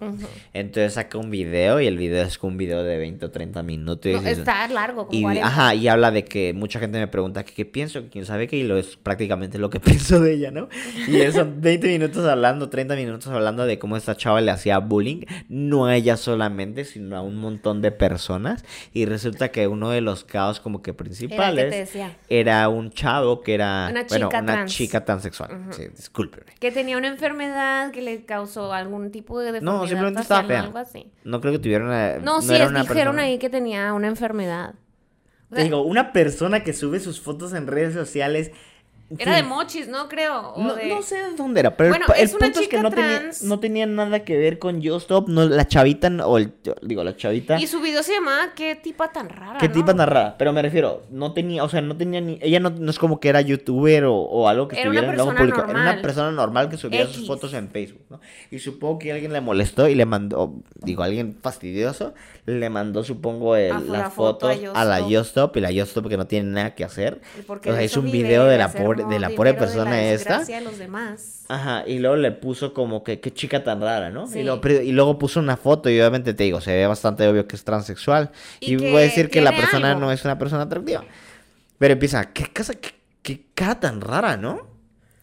Entonces saca un video y el video es un video de 20 o 30 minutos. y No, está largo, como y, 40. ajá, y habla de que mucha gente me pregunta que qué pienso, que quién sabe qué, y lo es prácticamente lo que pienso de ella, ¿no? Y eso, 20 minutos hablando, 30 minutos hablando de cómo esta chava le hacía bullying, no a ella solamente, sino a un montón de personas. Y resulta que uno de los caos como que Era que principales te decía. era un chavo que era, Una bueno, chica una trans. chica transexual. Ujú. Sí, discúlpeme. Que tenía una enfermedad que le causó algún tipo de No, simplemente estaba fea. algo así. No creo que tuviera una... No, sí, era es- una dijeron persona- ahí que tenía una enfermedad. O Te digo, una persona que sube sus fotos en redes sociales Era Sí. de mochis, ¿no? Creo. No, de- no sé de dónde era, pero Bueno, el, el es punto es que no tenía, no tenía nada que ver con Yo Stop, no, la chavita, o el, digo, la chavita, Y su video se llamaba ¿Qué tipa tan rara? qué ¿no? tipa tan rara, pero me refiero, no tenía, o sea, no tenía ni, ella no, no es como que era youtuber o, o algo que Era estuviera en luego persona publicado, era una normal. persona normal que subía sus fotos en Facebook, ¿no? Y supongo que alguien le molestó y le mandó, digo, alguien fastidioso, le mandó, supongo, el- Ah, la foto a la Stop. Yo Stop y la Yo Stop que no tiene nada que hacer. Porque O sea, hizo un video de la pobre, de la pobre de persona la esta. de los demás. Ajá, y luego le puso como que qué chica tan rara, ¿no? Sí. Y, luego, pero- y luego puso una foto y obviamente te digo, se ve bastante obvio que es transexual. Y voy a decir que la persona algo. no es una persona atractiva. Pero empieza, qué casa, qué, qué cara tan rara, ¿no?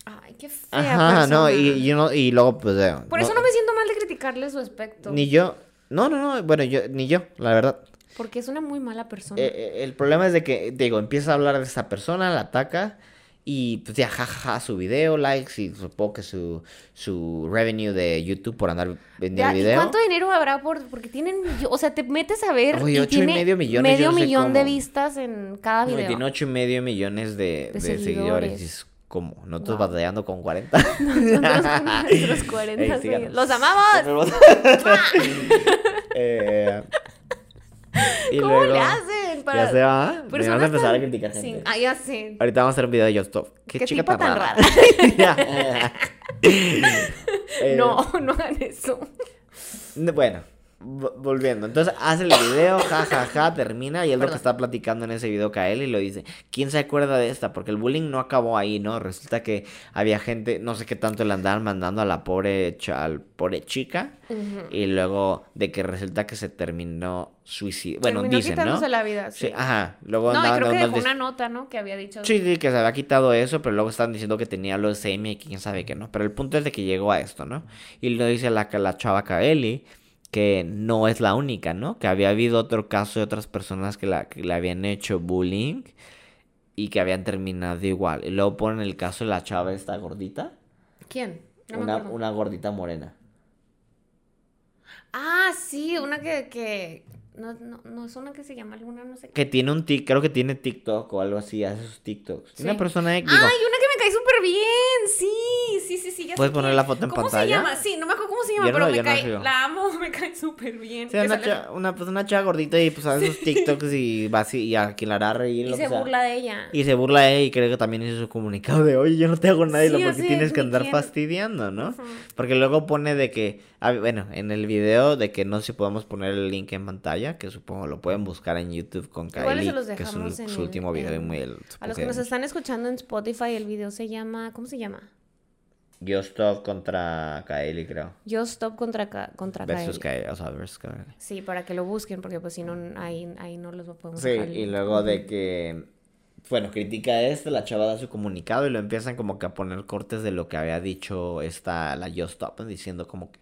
Ay, qué fea Ajá, no, y, y no- y luego pues... Por eso no me siento mal de criticarle su aspecto. Ni yo, no, no, no, bueno, yo, ni yo, la verdad. Porque es una muy mala persona. Eh, eh, el problema es de que, digo, empieza a hablar de esa persona, la ataca y pues ya jajaja su video, likes y supongo que su, su revenue de YouTube por andar vendiendo Ya, ¿y video. cuánto dinero habrá por...? Porque tienen... O sea, te metes a ver Oye, y ocho y tiene medio millones, medio yo no sé millón de vistas en cada video. Tiene ocho y medio millones de, De de seguidores. seguidores. Como, nosotros Wow. batallando con 40. Nosotros con nuestros 40 Ey, síganos. ¡Los amamos! Eh, y ¿Cómo luego- le hacen? Para... Ya se va. Me vas a empezar a tan- criticar Sí, gente. Ah, ya sé. Ahorita vamos a hacer un video de Just. ¿Qué, ¿Qué chica tipa tan rara? Eh, No, no hagan eso. Bueno, vo- volviendo. Entonces hace el video, ja, ja, ja, termina y es lo que Perdón. está platicando en ese video Kael y lo dice. ¿Quién se acuerda de esta? Porque el bullying no acabó ahí, ¿no? Resulta que había gente, no sé qué tanto le andaban mandando a la pobre, al pobre chica y luego de que resulta que se terminó suicidio. Bueno, Terminó dicen, ¿no? la vida, Sí, sí. ajá. Luego No, y creo que dejó una nota, ¿no? Que había dicho... Sí, sí, que se había quitado eso, pero luego están diciendo que tenía leucemia y quién sabe qué, ¿no? Pero el punto es de que llegó a esto, ¿no? Y lo dice la, la chava Kaeli que no es la única, ¿no? Que había habido otro caso de otras personas que, la, que le habían hecho bullying y que habían terminado igual. Y luego ponen el caso de la chava esta gordita, ¿Quién? No una, una gordita morena. Ah, sí, una que... que... No, no, no es una que se llama alguna, no sé qué. Que tiene un tic, creo que tiene TikTok o algo así, hace sus TikToks. Sí. Una persona, eh, digo, ¡Ay, una que me cae súper bien! Sí, sí, sí, sí. ya ¿Puedes poner la foto en ¿Cómo pantalla? se llama? Sí, no me acuerdo cómo se llama, no- pero me cae... la amo, me cae súper bien. Sí, una, sale- cha- una, pues una chava gordita y pues hace sus TikToks y va así y a quien la hará reír. Y lo se que sea. burla de ella. Y se burla de ella y creo que también hizo su comunicado de, oye, yo no te hago nada y Sí, lo porque tienes que andar fastidiando, ¿no? Porque luego pone de que, ah, bueno, en el video de que no sé si podemos poner el link en pantalla, que supongo lo pueden buscar en YouTube con Igual Kylie, los que es su, en su último video en- muy... el- A los que que nos están escuchando en Spotify, el video se llama... ¿Cómo se llama? Yo Stop contra Kylie, creo. Yo Stop contra, contra Versus Kylie. Kylie, o sea, versus Kylie. Sí, para que lo busquen, porque pues si no, ahí, ahí no los podemos Sí, dejar y luego de que, bueno, critica esto, la chava da su comunicado y lo empiezan como que a poner cortes de lo que había dicho esta, la Just Stop, diciendo como que,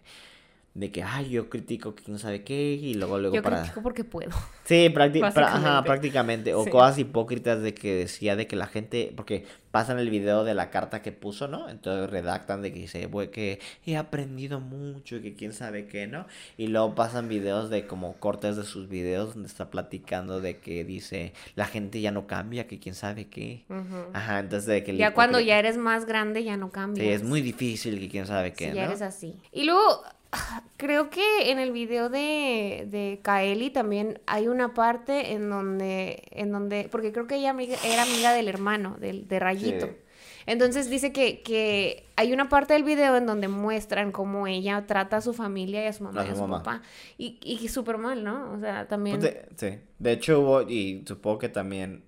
de que, ay, yo critico que quién sabe qué, y luego, luego Yo para... critico porque puedo. Sí, prácti- ajá, prácticamente. O Sí. cosas hipócritas de que decía de que la gente, porque pasan el video de la carta que puso, ¿no? Entonces redactan de que dice, güey, que he aprendido mucho y que quién sabe qué, ¿no? Y luego pasan videos de como cortes de sus videos donde está platicando de que dice, la gente ya no cambia, que quién sabe qué. Ujú. Ajá, entonces de que... Ya cuando ya eres más grande ya no cambias. Sí, es muy difícil que quién sabe qué, Si ya ¿no? eres así. Y luego, creo que en el video de, de Kaeli también hay una parte en donde, en donde, porque creo que ella amiga- era amiga del hermano, del, de Rayito. Sí. Entonces dice que, que hay una parte del video en donde muestran cómo ella trata a su familia y a su mamá A y a su su mamá. papá. Y, y súper mal, ¿no? O sea, también... Pues de- sí, de hecho hubo, y supongo que también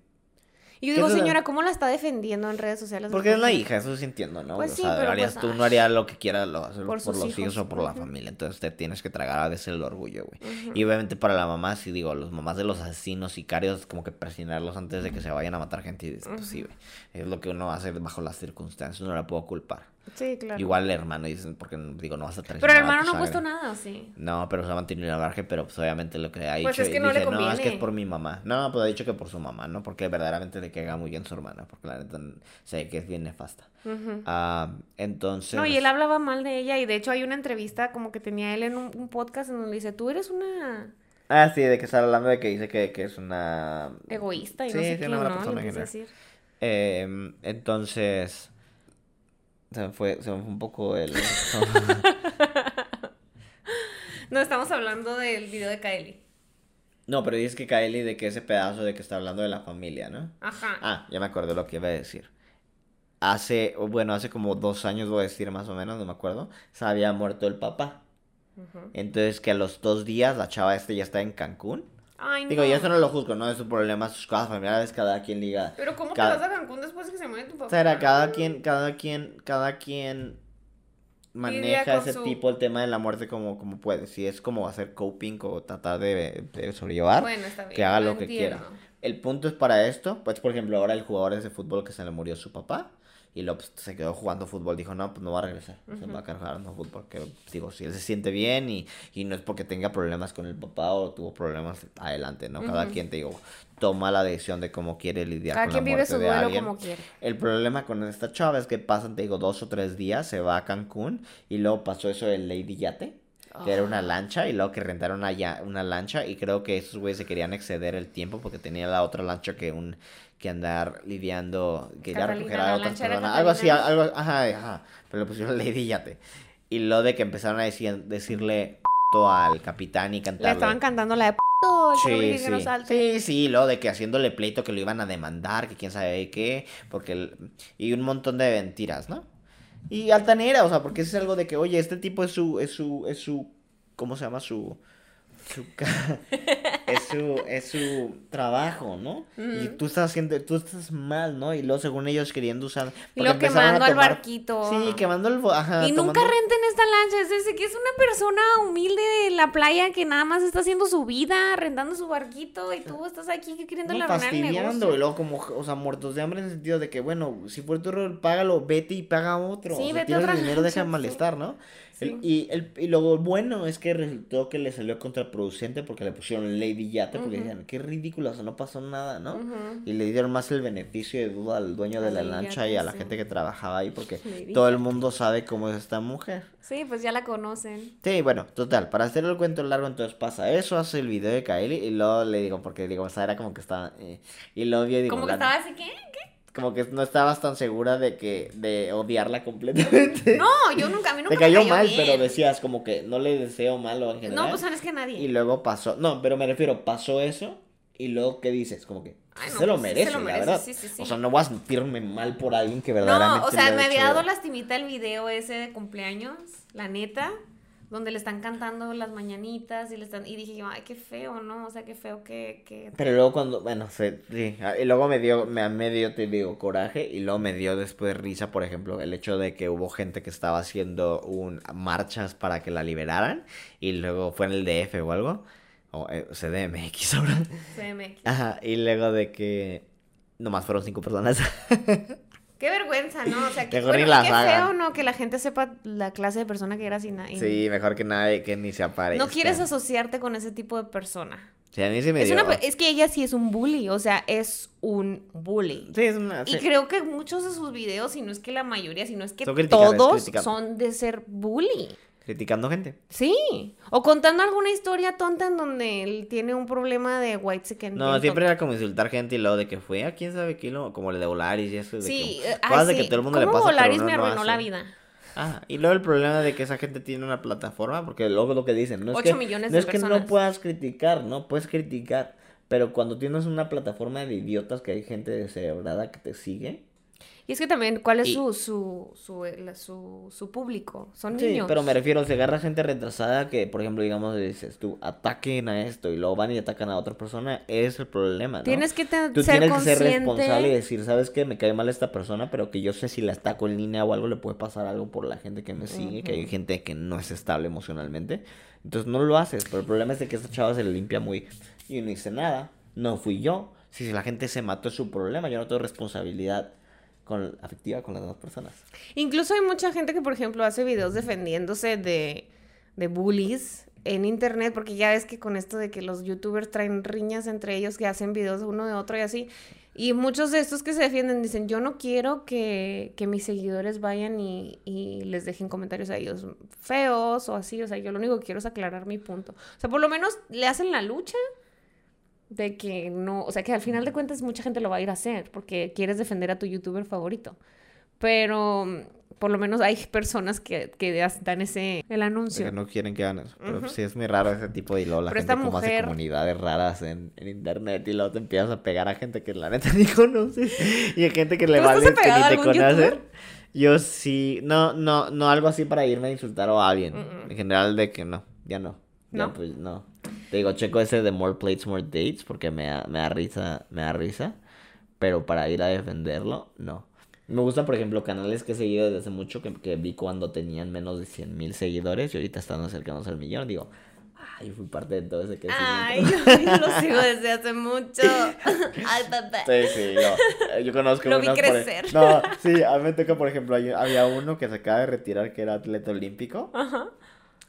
y yo ¿qué digo, la- señora, ¿cómo la está defendiendo en redes sociales? Porque es la hija, eso sí entiendo, ¿no? Pues o sí, sea, pero harías pues, tú no haría lo que quieras lo por, Por los hijos hijos, o por la familia. Entonces te tienes que tragar a veces el orgullo, güey. Y obviamente para la mamá, sí digo, los mamás de los asesinos sicarios, como que presionarlos antes de que se vayan a matar gente. Y pues sí, güey. Es lo que uno hace bajo las circunstancias, no la puedo culpar. Sí, claro. Igual el hermano, dicen, porque digo, no vas a Pero traicionar el hermano no ha puesto nada, ¿o sí? No, pero se ha mantenido el margen, pero pues obviamente lo que ha Pues dicho. es que no le dice, no, es que es conviene". por mi mamá. No, pues ha dicho que por su mamá, ¿no? Porque verdaderamente le queda muy bien su hermana, porque la neta sé que es bien nefasta. Ah, entonces... No, y él hablaba mal de ella y de hecho hay una entrevista como que tenía él en un, un podcast en donde dice, tú eres una Ah, sí, de que está hablando de que dice que, que es una... egoísta y Sí, no sé sí, qué, una mala ¿no? persona general. decir. Em, entonces, se me fue, se me fue un poco el... no, estamos hablando del video de Kylie. No, pero dices que Kylie de que ese pedazo de que está hablando de la familia, ¿no? Ajá. Ah, ya me acuerdo lo que iba a decir. Hace, bueno, hace como dos años voy a decir más o menos, no me acuerdo, se había muerto el papá. Entonces que a los dos días la chava este ya está en Cancún. Ay, Digo, no. yo eso no lo juzgo, no es su problema, sus cosas familiares, cada quien liga. Pero ¿cómo cada- te vas a Cancún de que se muere tu papá? O sea, era cada quien, cada quien, cada quien maneja ese su- tipo el tema de la muerte como, como puede. Si es como hacer coping o tratar de, de sobrellevar, Bueno, está bien. que haga lo lo que quiera. El punto es para esto, pues por ejemplo, ahora el jugador ese de fútbol que se le murió su papá y luego pues, se quedó jugando fútbol, dijo, no, pues no va a regresar, se va a quedar jugando fútbol, que digo, si él se siente bien y, y no es porque tenga problemas con el papá o tuvo problemas adelante, ¿no? Cada quien, te digo, toma la decisión de cómo quiere lidiar Cada con quien la vive su de duelo alguien. como quiere. El problema con esta chava es que pasan, te digo, dos o tres días, se va a Cancún y luego pasó eso del Lady Yate, que era una lancha y luego que rentaron una, una lancha y creo que esos güeyes se querían exceder el tiempo porque tenía la otra lancha que un que andar lidiando, que ya Catalina, recoger a era personas, algo así, algo, ajá, ajá, pero le pusieron Lady Yate. Y lo de que empezaron a decir, decirle al capitán y Le cantarle. estaban cantando la de Sí, no sí. salte. sí, sí, lo de que haciéndole pleito que lo iban a demandar, que quién sabe qué, porque el- y un montón de mentiras, ¿no? Y altanera, o sea, porque es algo de que, oye, este tipo es su, es su, es su, ¿cómo se llama? Su, su, es su, es su trabajo, ¿no? Y tú estás haciendo, tú estás mal, ¿no? Y luego según ellos queriendo usar, Y a quemando al barquito. Sí, quemando el, ajá, Y nunca tomando- renten esta lancha, es decir, que es una persona humilde de la playa que nada más está haciendo su vida, rentando su barquito y tú estás aquí queriendo No, arruinar el y luego como, o sea, muertos de hambre en el sentido de que, bueno, si fue tu error, págalo, vete y paga otro. Sí, o sea, vete a tienes otra el dinero, deja de sí. malestar, ¿no? El- y, el, y lo bueno es que resultó que le salió contraproducente porque le pusieron Lady Yate, porque Ujú. decían, qué ridículo, o sea, no pasó nada, ¿no? Ujú. Y le dieron más el beneficio de duda al dueño de la lancha y Yate, a la sí. gente que trabajaba ahí, porque Lady todo el Yate. mundo sabe cómo es esta mujer. Sí, pues ya la conocen. Sí, bueno, total, para hacer el cuento largo, entonces pasa eso, hace el video de Kylie y luego le digo, porque digo, o sea, era como que estaba, eh, y luego yo digo, Como que estaba así, ¿qué? ¿Qué? Como que no estabas tan segura de que, de odiarla completamente. No, yo nunca, a mí nunca Te me cayó cayó mal, bien. pero decías como que no le deseo malo en general. No, pues sabes que nadie. Y luego pasó, no, pero me refiero, pasó eso y luego, ¿qué dices? Como que Ay, no, se lo pues sí se merece, lo la merece, verdad. sí, sí, sí. O sea, no voy a sentirme mal por alguien que verdaderamente No, o sea, me ha había dado lastimita el video ese de cumpleaños, la neta, donde le están cantando las mañanitas y le están y dije yo, ay, qué feo, ¿no? O sea, qué feo que, que... Pero luego cuando, bueno, se- sí, ah, y luego me dio, me, me dio, te digo, coraje, y luego me dio después risa, por ejemplo, el hecho de que hubo gente que estaba haciendo un, marchas para que la liberaran, y luego fue en el DF o algo, o eh, CDMX ahora, CMX. ajá, y luego de que nomás fueron cinco personas. Qué vergüenza, ¿no? O sea, que, bueno, qué hagan. feo, ¿no? Que la gente sepa la clase de persona que eras y, na- y Sí, mejor que nadie, que ni se aparezca. no quieres asociarte con ese tipo de persona. Sí, a mí sí me Es, dio... una pe- es que ella sí es un bully, o sea, es un bully. Sí, es una... Y creo que muchos de sus videos, si no es que la mayoría, si no es que Son todos son de ser bully. Criticando gente. Sí. O contando alguna historia tonta en donde él tiene un problema de white chicken. No, siempre era como insultar gente y luego de que fue a quién sabe qué, como el de Volaris y eso. De Sí, que, de sí. que todo el mundo le ¿Cómo pasa, Volaris uno me no arruinó la vida? Ah, y luego el problema de que esa gente tiene una plataforma, porque luego lo que dicen, no es que, millones no, de es que no puedas criticar, no puedes criticar, pero cuando tienes una plataforma de idiotas que hay gente descerebrada que te sigue, Y es que también, ¿cuál es Y- su, su, su, eh, su, su público? Son sí, niños. pero me refiero, se agarra gente retrasada que, por ejemplo, digamos, dices tú, ataquen a esto y luego van y atacan a otra persona, es el problema, ¿no? Tienes que te- Tú ser tienes que ser consciente. responsable y decir, ¿sabes qué? Me cae mal esta persona, pero que yo sé si la ataco en línea o algo le puede pasar algo por la gente que me sigue, que hay gente que no es estable emocionalmente. Entonces no lo haces, pero el problema es de que esta chava se le limpia muy... Yo no hice nada, no fui yo. Si la gente se mató es su problema, yo no tengo responsabilidad con, afectiva con las demás personas. Incluso hay mucha gente que, por ejemplo, hace videos defendiéndose de, de bullies en internet, porque ya ves que con esto de que los youtubers traen riñas entre ellos, que hacen videos uno de otro y así. Y muchos de estos que se defienden dicen, yo no quiero que, que mis seguidores vayan y, y les dejen comentarios a ellos feos o así. O sea, yo lo único que quiero es aclarar mi punto. O sea, por lo menos le hacen la lucha de que no, o sea, que al final de cuentas mucha gente lo va a ir a hacer porque quieres defender a tu youtuber favorito. Pero mm, por lo menos hay personas que, que dan ese, el anuncio. Que no quieren que hagan eso. Pero sí es muy raro ese tipo de luego la Pero gente esta como hace comunidades raras en, en internet y luego te empiezas a pegar a gente que la neta ni conoces. Y a gente que le ¿Tú estás vale que ni a te conoce. Yo sí, no, no, no algo así para irme a insultar a alguien. En general de que no, ya no. Ya, ¿No? pues no. Te digo, checo ese de More Plates, More Dates porque me da, me da risa, me da risa. Pero para ir a defenderlo, no. Me gustan, por ejemplo, canales que he seguido desde hace mucho que, que vi cuando tenían menos de 100 mil seguidores y ahorita están acercándose al millón. Digo, ay, fui parte de todo ese Ay, crecimiento. yo, yo lo sigo desde hace mucho. Ay, papá. Sí, sí, yo, eh, yo conozco Lo vi unos, por- crecer. No, sí, a mí me toca, por ejemplo, había uno que se acaba de retirar que era atleta olímpico Ajá.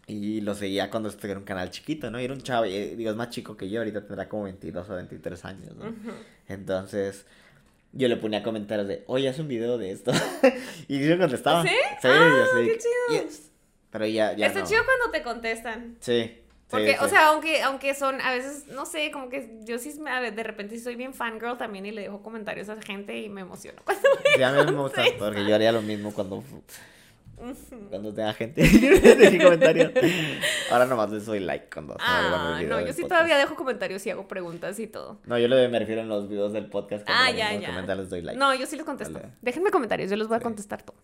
Y lo seguía cuando estuve en un canal chiquito, ¿no? Y era un chavo, y, eh, digo, es más chico que yo, ahorita tendrá como 22 o 23 años, ¿no? Entonces, yo le ponía comentarios de, oye, haz un video de esto. y yo contestaba. ¿Sí? Sí, Ah, yo sí. qué chido. Yes. Pero ya, ya Está no. chido cuando te contestan. Sí. sí, Porque, o sí. sea, aunque, aunque son, a veces, no sé, como que yo sí, me- de repente soy bien fangirl también y le dejo comentarios a gente y me emociono. Sí, a mí me gusta, porque yo haría lo mismo cuando, cuando tenga gente comentarios. Ahora nomás le soy like cuando Ah, no, yo sí podcast. todavía dejo comentarios y hago preguntas y todo. No, yo me refiero en los videos del podcast. Ah, ya, ya. comenta, les doy like. No, yo sí les contesto. Vale. Déjenme comentarios, yo les voy a Sí. contestar todo.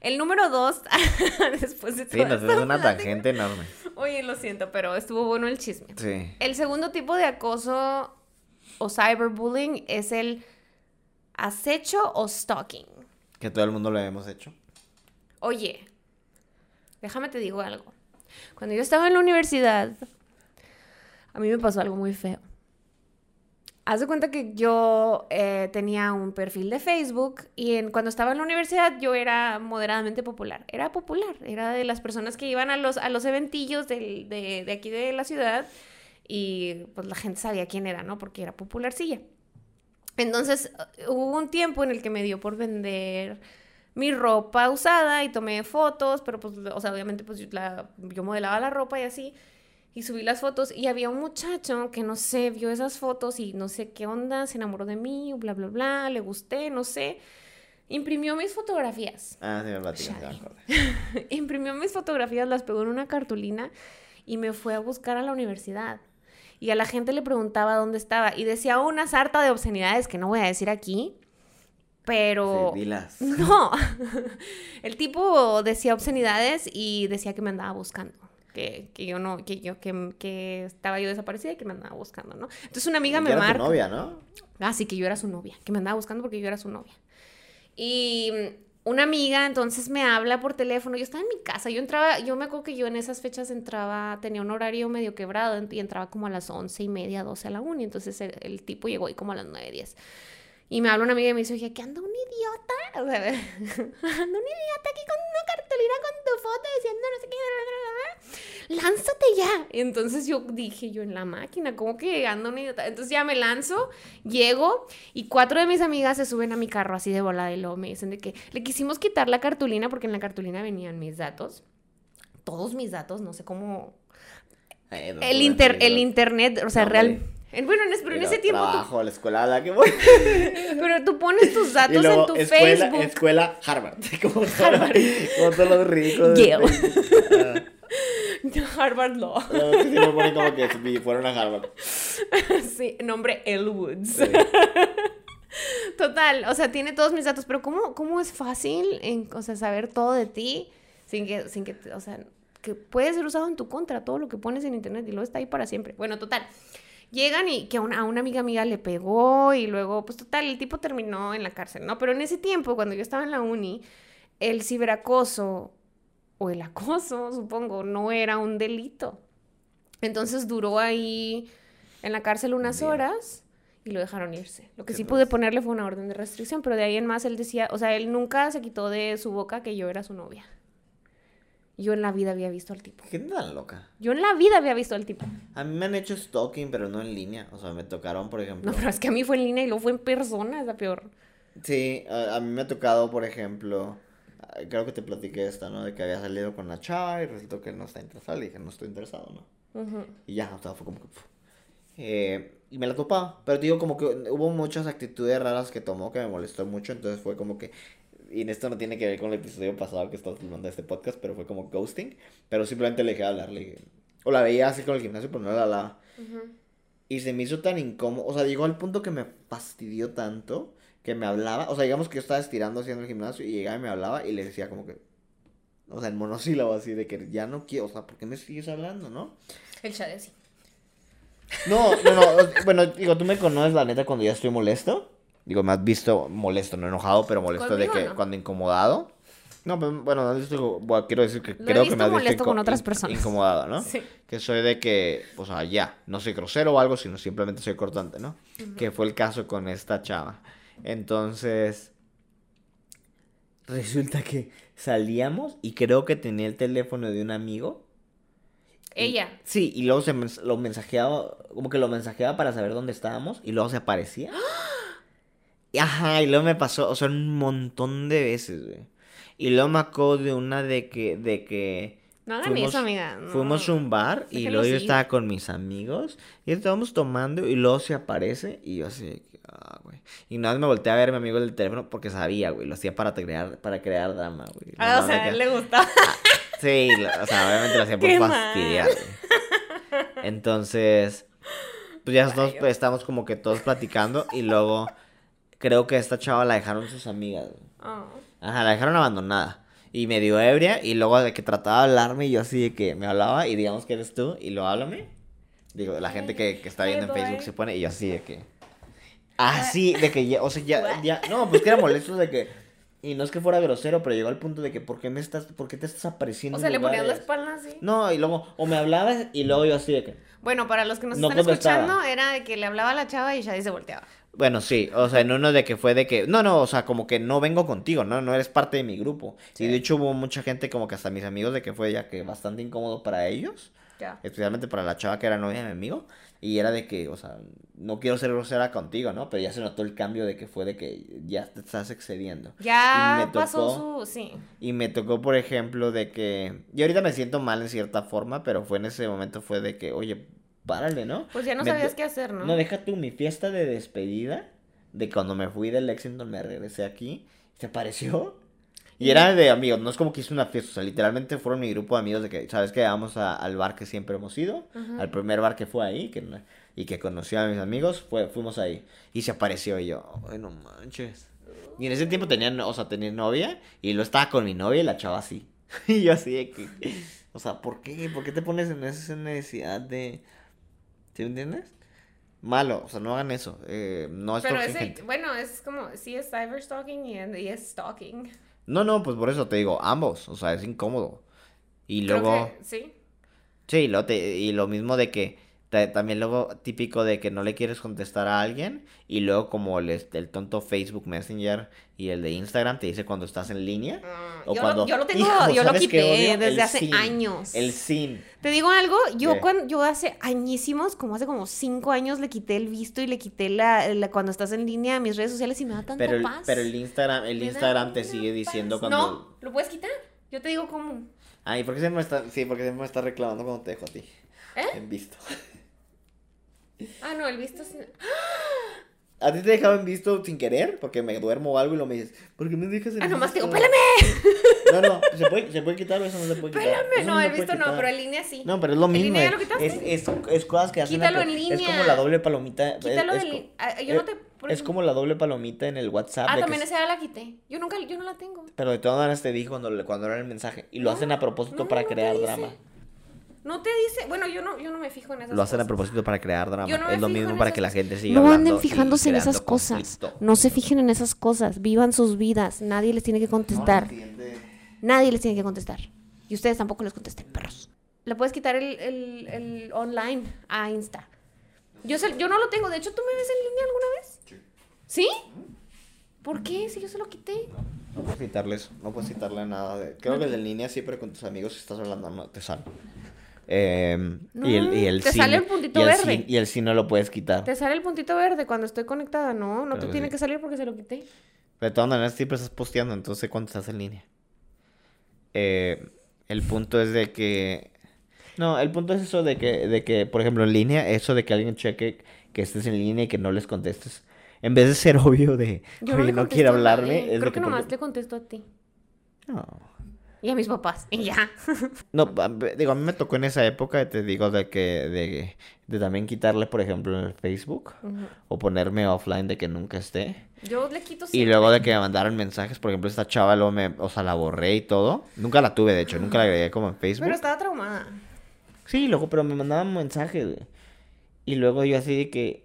El número dos, después de Sí, toda nos es una plática- tangente enorme. Oye, lo siento, pero estuvo bueno el chisme. Sí. El segundo tipo de acoso o cyberbullying es el acecho o stalking. Que todo el mundo lo hemos hecho. Oye, déjame te digo algo. Cuando yo estaba en la universidad, a mí me pasó algo muy feo. Haz de cuenta que yo eh, tenía un perfil de Facebook y cuando estaba en la universidad yo era moderadamente popular. Era popular, era de las personas que iban a los, a los eventillos de, de aquí de la ciudad y pues la gente sabía quién era, ¿no? Porque era popularcilla. Entonces hubo un tiempo en el que me dio por vender mi ropa usada y tomé fotos, pero pues, o sea, obviamente pues yo, la- yo modelaba la ropa y así, y subí las fotos y había un muchacho que no sé, vio esas fotos y no sé qué onda, se enamoró de mí, bla, bla, bla, le gusté, no sé, imprimió mis fotografías, Ah, sí, me acordé. imprimió mis fotografías, las pegó en una cartulina y me fue a buscar a la universidad. Y a la gente le preguntaba dónde estaba y decía una sarta de obscenidades que no voy a decir aquí, pero... Sí, dilas. No, el tipo decía obscenidades y decía que me andaba buscando. Que, que yo no, que yo, que, que estaba yo desaparecida y que me andaba buscando, ¿no? Entonces una amiga Y me era tu marca. novia, ¿no? Ah, sí, que yo era su novia, que me andaba buscando porque yo era su novia. Y una amiga entonces me habla por teléfono, yo estaba en mi casa, yo entraba, yo me acuerdo que yo en esas fechas entraba, tenía un horario medio quebrado y entraba como a las once y media, doce a la uni, entonces el, el tipo llegó ahí como a las nueve, diez. Y me habla una amiga y me dice, oye, ¿qué anda un idiota? O sea, anda un idiota aquí con una cartulina con tu foto diciendo no sé qué. bla, bla, bla, bla. Lánzate ya. Y entonces yo dije, yo en la máquina, ¿cómo que anda un idiota? Entonces ya me lanzo, llego y cuatro de mis amigas se suben a mi carro así de volada y luego me dicen de que le quisimos quitar la cartulina porque en la cartulina venían mis datos. Todos mis datos, no sé cómo. El, inter, el internet, o sea, No, real. Bueno, en, pero en ese tiempo tú Trabajo, la escuela a la que voy. pero tú pones tus datos luego, en tu escuela, Facebook. escuela Harvard. Como, Harvard. como todos los de Yale. Facebook. Harvard Law. Que sí me ponen como que fueron a Harvard. sí, nombre Elwoods. Sí. Total, o sea, tiene todos mis datos, pero ¿cómo, cómo es fácil en, o sea, saber todo de ti sin que, sin que, o sea, que puede ser usado en tu contra todo lo que pones en internet y luego está ahí para siempre. Bueno, total. Llegan y que a una, a una amiga amiga le pegó y luego, pues total, el tipo terminó en la cárcel, ¿no? Pero en ese tiempo, cuando yo estaba en la uni, el ciberacoso o el acoso, supongo, no era un delito. Entonces duró ahí en la cárcel unas horas y lo dejaron irse. Lo que sí pude ponerle fue una orden de restricción, pero de ahí en más él decía, o sea, él nunca se quitó de su boca que yo era su novia. Yo en la vida había visto al tipo. ¿Qué tan loca? Yo en la vida había visto al tipo. A mí me han hecho stalking, pero no en línea. O sea, me tocaron, por ejemplo. No, pero es que a mí fue en línea y luego fue en persona, es la peor. Sí, a, a mí me ha tocado, por ejemplo, creo que te platiqué esta, ¿no? De que había salido con la chava y resultó que no está interesado. Le dije, no estoy interesado, ¿no? Ujú. Y ya, o sea, fue como que... Eh, y me la topaba. Pero digo, como que hubo muchas actitudes raras que tomó que me molestó mucho. Entonces fue como que. Y esto no tiene que ver con el episodio pasado que estaba filmando este podcast, pero fue como ghosting. Pero simplemente le dejé de hablarle. O la veía así con el gimnasio, pero no la hablaba. Y se me hizo tan incómodo. O sea, llegó al punto que me fastidió tanto que me hablaba. O sea, digamos que yo estaba estirando haciendo el gimnasio y llegaba y me hablaba y le decía como que. O sea, en monosílabo así de que ya no quiero. O sea, ¿por qué me sigues hablando, no? El chat sí. No, no, no. Bueno, digo, tú me conoces la neta cuando ya estoy molesto. Digo, me has visto molesto, no enojado, pero molesto de que no? cuando incomodado. No, pero bueno, bueno, quiero decir que Lo creo que me has visto con otras personas. incomodado, ¿no? Sí. Que soy de que, o sea, ya, no soy grosero o algo, sino simplemente soy cortante, ¿no? Que fue el caso con esta chava. Entonces, resulta que salíamos y creo que tenía el teléfono de un amigo. Ella. Sí, y luego se lo mensajeaba, como que lo mensajeaba para saber dónde estábamos y luego se aparecía. Y, Ajá, y luego me pasó, o sea, un montón de veces, güey. Y luego me acuerdo de una de que, de que... No hagan eso, amiga. no. Fuimos a un bar y luego yo estaba con mis amigos y estábamos tomando y luego se aparece y yo así, ah, güey. Y nada más me volteé a ver a mi amigo del teléfono porque sabía, güey, lo hacía para crear, para crear drama, güey. Ah, No, o sea, a que- él le gusta. Sí, lo- o sea, obviamente lo hacía por fastidiar. güey. Entonces, pues ya todos, pues, estamos como que todos platicando y luego creo que a esta chava la dejaron sus amigas. Oh. Ajá, la dejaron abandonada. Y medio ebria y luego de que trataba de hablarme y yo así de que me hablaba y digamos que eres tú y lo háblame. Digo, la gente que, que está viendo en Facebook se pone y yo así de que... Así, de que ya, o sea, ya, ya, no, pues que era molesto de que... Y no es que fuera grosero, pero llegó al punto de que, ¿por qué me estás, por qué te estás apareciendo? O sea, le ponías la espalda así. No, y luego, o me hablabas y luego yo así de que... Bueno, para los que nos No están contestaba. escuchando, era de que le hablaba a la chava y Shadi se volteaba. Bueno, sí, o sea, en uno de que fue de que, no, no, o sea, como que no vengo contigo, no, no eres parte de mi grupo. Y de hecho hubo mucha gente, como que hasta mis amigos, de que fue ya que bastante incómodo para ellos, Ya. especialmente para la chava que era novia de mi amigo. Y era de que, o sea, no quiero ser grosera contigo, ¿no? Pero ya se notó el cambio de que fue de que ya te estás excediendo. Ya me pasó tocó- su. Sí. Y me tocó, por ejemplo, de que. Y ahorita me siento mal en cierta forma, pero fue en ese momento fue de que, oye, párale, ¿no? Pues ya no Me sabías qué hacer, ¿no? No, deja tú mi fiesta de despedida. De cuando me fui del Lexington, me regresé aquí. Se apareció. Y era de amigos, no es como que hice una fiesta. O sea, literalmente fueron mi grupo de amigos de que, ¿sabes que Vamos a- al bar que siempre hemos ido. Al primer bar que fue ahí. Que, y que conocí a mis amigos. Fue, fuimos ahí. Y se apareció y yo, ay, no manches. Y en ese tiempo tenía, o sea, tenía novia. Y lo estaba con mi novia y la chava así. y yo así de que. O sea, ¿por qué? ¿Por qué te pones en esa necesidad de. ¿Sí me entiendes? Malo, o sea, no hagan eso. Eh, no es Pero ese, bueno, es como, sí es cyberstalking y, y es stalking. No, no, pues por eso te digo, ambos. O sea, es incómodo. Y Creo luego. que sí. Sí, lo te- y lo mismo de que también luego típico de que no le quieres contestar a alguien y luego como el, este, el tonto Facebook Messenger y el de Instagram te dice cuando estás en línea. Ah, O yo, cuando, lo, yo lo tengo, yo lo ¿sabes qué quité desde hace sin. años. El sin. Te digo algo, yo ¿Qué? cuando yo hace añísimos, como hace como cinco años, le quité el visto y le quité la, la- cuando estás en línea a mis redes sociales y me da tanto Pero el, paz. pero el Instagram, el Me Instagram te sigue diciendo paz. cuando. No, lo puedes quitar. Yo te digo cómo. Ay, ¿por qué siempre me está, sí, porque siempre me está reclamando cuando te dejo a ti? ¿Eh? En visto. Ah, no, el visto sí. ¿A ti te dejaban visto sin querer? Porque me duermo o algo y lo me dices, ¿por qué me dejas en Ah, nomás te digo, visto?" ¡pélame! No, no, ¿se puede, ¿se puede quitar o eso no se puede quitar? ¡Pélame! No, el visto no, pero en línea sí. No, pero es lo ¿En mismo. línea ya eh. lo quitaste? Es, es, es cosas que hacen. Quítalo en Es como línea. la doble palomita. es- Quítalo es, del. co- ah, Yo no te. por es como la doble palomita en el WhatsApp. Ah, de también es- esa ya la quité. Yo nunca, yo no la tengo. Pero de todas maneras te dije cuando, cuando era el mensaje. Y lo No, hacen a propósito no, para te crear drama. No te dice. Bueno, yo no, yo no me fijo en esas Lo hacen a propósito para crear drama. Yo no me es lo fijo mismo para que la gente siga No anden fijándose en esas cosas. conflicto. No se fijen en esas cosas. Vivan sus vidas. Nadie les tiene que contestar. Nadie les tiene que contestar. Y ustedes tampoco les contesten, perros. Le puedes quitar el, el- el online a Insta. Yo, sé- yo no lo tengo. De hecho, ¿tú me ves en línea alguna vez? ¿Sí? ¿Por qué? Si yo se lo quité. No puedes quitarle eso, no puedes quitarle nada. De... Creo que el de línea siempre con tus amigos si estás hablando no te sale. Eh, y el, y el te sí- sale el puntito y el verde. y el sí no lo puedes quitar. Te sale el puntito verde cuando estoy conectada. No, no te Pero tiene sí. que salir porque se lo quité. Pero de todas maneras siempre estás posteando, entonces cuando estás en línea. Eh, el punto es de que... No, el punto es eso de que, de que, por ejemplo, en línea, eso de que alguien cheque que estés en línea y que no les contestes. En vez de ser obvio de, Yo no quiere a hablarme, es Creo que ¿por nomás qué? te contesto a ti. No. Y a mis papás. Y ya. No, digo, a mí me tocó en esa época, te digo, de que, de, de también quitarle, por ejemplo, en el Facebook, o ponerme offline de que nunca esté. Yo le quito Y siempre. luego de que me mandaron mensajes, por ejemplo, esta chava luego me, o sea, la borré y todo. Nunca la tuve, de hecho, nunca la agregué como en Facebook. Pero estaba traumada. Sí, luego, pero me mandaban mensajes. Y luego yo así de que,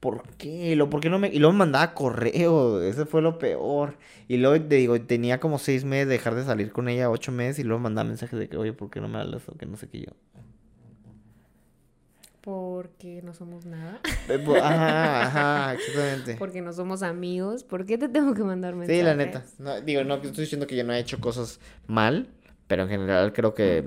¿por qué? Lo, ¿por qué no me...? Y luego me mandaba correo, ese fue lo peor. Y luego te digo, tenía como seis meses de dejar de salir con ella, ocho meses, y luego mandaba mensajes de que, oye, ¿por qué no me hablas? O que no sé qué yo. Porque no somos nada. Eh, Ajá, ajá, exactamente. Porque no somos amigos. ¿Por qué te tengo que mandar mensajes? Sí, la neta. No, digo, no estoy diciendo que yo no he hecho cosas mal, pero en general creo que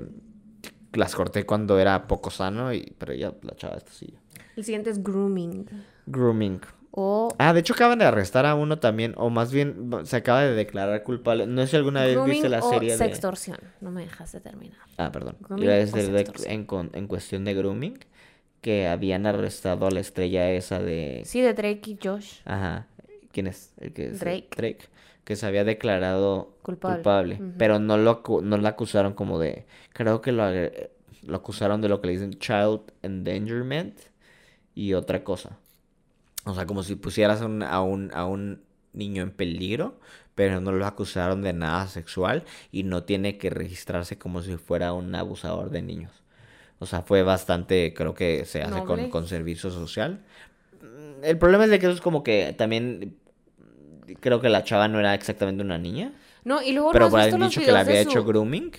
las corté cuando era poco sano, y, pero ya la chava esta sí. El siguiente es grooming. Grooming. O Ah, de hecho acaban de arrestar a uno también, o más bien se acaba de declarar culpable. No sé si alguna vez viste la o serie de... sextorsión. No me dejaste terminar. Ah, perdón. O de- en, cuestión de grooming, que habían arrestado a la estrella esa de... Sí, de Drake y Josh. Ajá. ¿Quién es? El que es- Drake. Drake. Que se había declarado Culpable. Pero no lo no la acusaron como de. Creo que lo, lo acusaron de lo que le dicen child endangerment y otra cosa. O sea, como si pusieras a un, a un, a un niño en peligro, pero no lo acusaron de nada sexual y no tiene que registrarse como si fuera un abusador de niños. O sea, fue bastante, creo que se hace con, con servicio social. El problema es de que eso es como que también creo que la chava no era exactamente una niña, No, y luego pero no por haber dicho que le había hecho grooming.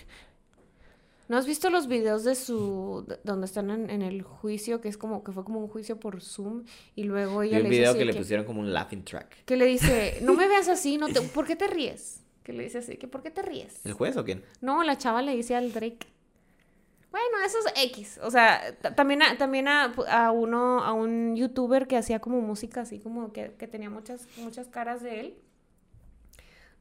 ¿No has visto los videos de su... de- donde están en, en el juicio, que es como... que fue como un juicio por Zoom, y luego ella le un dice video así que le pusieron como un laughing track. que le dice, no me veas así, no te... ¿por qué te ríes? Que le dice así, que ¿por qué te ríes? ¿El juez o quién? No, la chava le dice al Drake. Bueno, eso es X. O sea, ta- también, a, también a, a uno, a un youtuber que hacía como música así como que, que tenía muchas, muchas caras de él.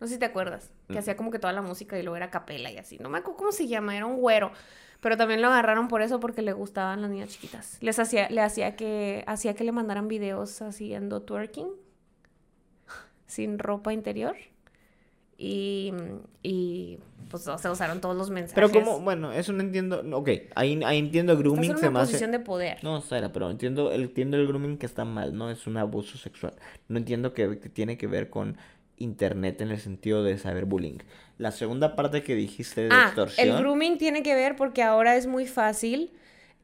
No sé si te acuerdas. Que Mm. hacía como que toda la música y luego era capela y así. No me acuerdo cómo se llama, era un güero. Pero también lo agarraron por eso porque le gustaban las niñas chiquitas. Les hacía, le hacía que, hacía que le mandaran videos haciendo twerking. Sin ropa interior. Y, y pues o sea, usaron todos los mensajes. Pero como, bueno, eso no entiendo. Ok, ahí, ahí entiendo Estás grooming en se una hace- posición de poder. No, Sara, pero entiendo, entiendo el grooming que está mal, ¿no? Es un abuso sexual. No entiendo que, que tiene que ver con internet en el sentido de saber bullying. La segunda parte que dijiste de ah, extorsión. el grooming tiene que ver porque ahora es muy fácil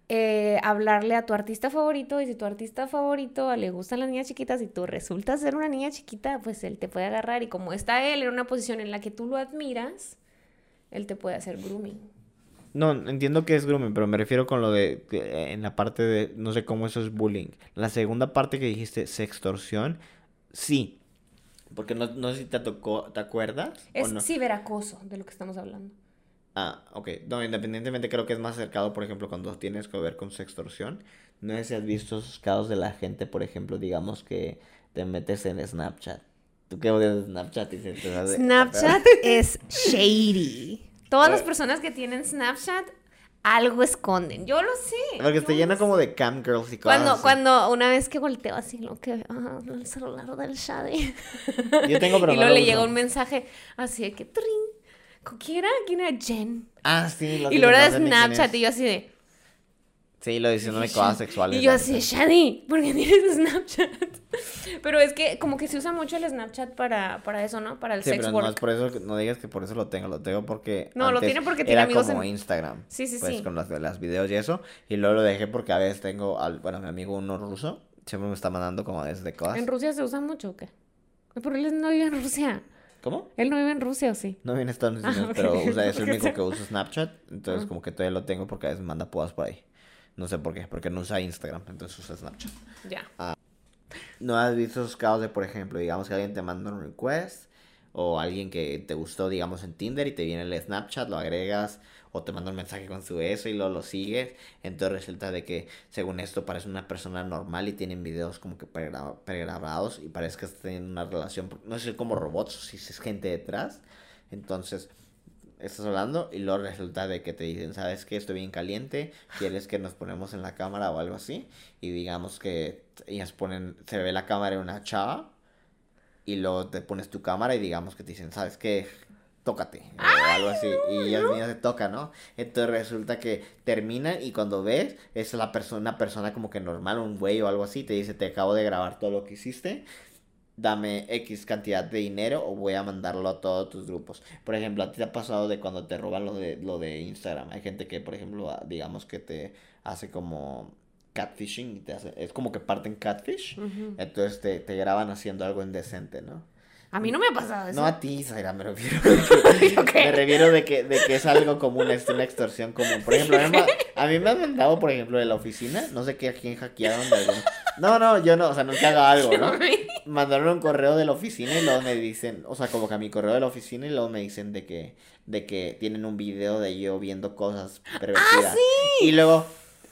eh, hablarle a tu artista favorito y si tu artista favorito le gustan las niñas chiquitas y tú resultas ser una niña chiquita, pues él te puede agarrar y como está él en una posición en la que tú lo admiras, él te puede hacer grooming. No, entiendo que es grooming, pero me refiero con lo de eh, en la parte de no sé cómo eso es bullying. La segunda parte que dijiste, sextorsión, sí. Porque no, no sé si te tocó, ¿te acuerdas? Es no? ciberacoso de lo que estamos hablando. Ah, ok. No, independientemente creo que es más acercado, por ejemplo, cuando tienes que ver con sextorsión. No sé si has visto esos casos de la gente, por ejemplo, digamos que te metes en Snapchat. ¿Tú qué odias de Snapchat? Y se te hace- Snapchat es shady. Todas las personas que tienen Snapchat algo esconden. Yo lo sé. Porque está lo como de cam girls y cosas Cuando, así. cuando una vez que volteo así, lo que, ah, el celular del Shadi. Yo tengo, pero y luego le llega un mensaje así de que, trin. ¿Con quién era? ¿Quién era? Jen. Ah, sí. Lo Y luego era de Snapchat y yo así de... Sí, lo diciéndome cosas sexuales. Y yo así. Shadi, ¿por qué tienes Snapchat? Pero es que como que se usa mucho el Snapchat para, para eso, ¿no? Para el Sí, sex pero no es work. por eso, no digas que por eso lo tengo, lo tengo porque No, lo tiene porque tiene era amigos como en- Instagram. Sí, sí, pues, sí. con las, las videos y eso, y luego lo dejé porque a veces tengo, al, bueno, mi amigo uno ruso, siempre me está mandando como desde cosas. ¿En Rusia se usa mucho o qué? Pero él no vive en Rusia. ¿Cómo? Él no vive en Rusia, ¿o sí? No viene a Estados Unidos, Ah, ok. pero es el único que usa Snapchat, entonces Ah. como que todavía lo tengo porque a veces manda podas por ahí. No sé por qué, porque no usa Instagram, entonces usa Snapchat. Ya. ¿No has visto esos casos de, por ejemplo, digamos que alguien te manda un request o alguien que te gustó, digamos, en Tinder y te viene el Snapchat, lo agregas o te manda un mensaje con su eso y luego lo sigues? Entonces resulta de que, según esto, parece una persona normal y tienen videos como que pregra- pregrabados y parece que están teniendo una relación, no sé como robots si es gente detrás. Entonces, estás hablando y luego resulta de que te dicen, ¿sabes qué? Estoy bien caliente, ¿quieres que nos ponemos en la cámara o algo así? Y digamos que ellas ponen, se ve la cámara en una chava y luego te pones tu cámara y digamos que te dicen, ¿sabes qué? Tócate o algo así y ellas mismas se tocan, ¿no? Entonces resulta que terminan y cuando ves es la persona, una persona como que normal, un güey o algo así, te dice, te acabo de grabar todo lo que hiciste dame X cantidad de dinero o voy a mandarlo a todos tus grupos. Por ejemplo, a ti te ha pasado de cuando te roban lo de, lo de Instagram. Hay gente que, por ejemplo, digamos que te hace como catfishing y te hace, es como que parten catfish. Entonces te, te graban haciendo algo indecente, ¿no? A mí no me ha pasado eso. No a ti, Zaira, me refiero. Me refiero de que, de que es algo común, es una extorsión común. Por ejemplo, a mí, me han mandado, por ejemplo, de la oficina, no sé qué a quién hackearon de algún... No, no, yo no, o sea, nunca haga algo, ¿no? Mandaron un correo de la oficina y luego me dicen, o sea, como que a mi correo de la oficina y luego me dicen de que, de que tienen un video de yo viendo cosas pervertidas. ¡Ah, sí! Y luego,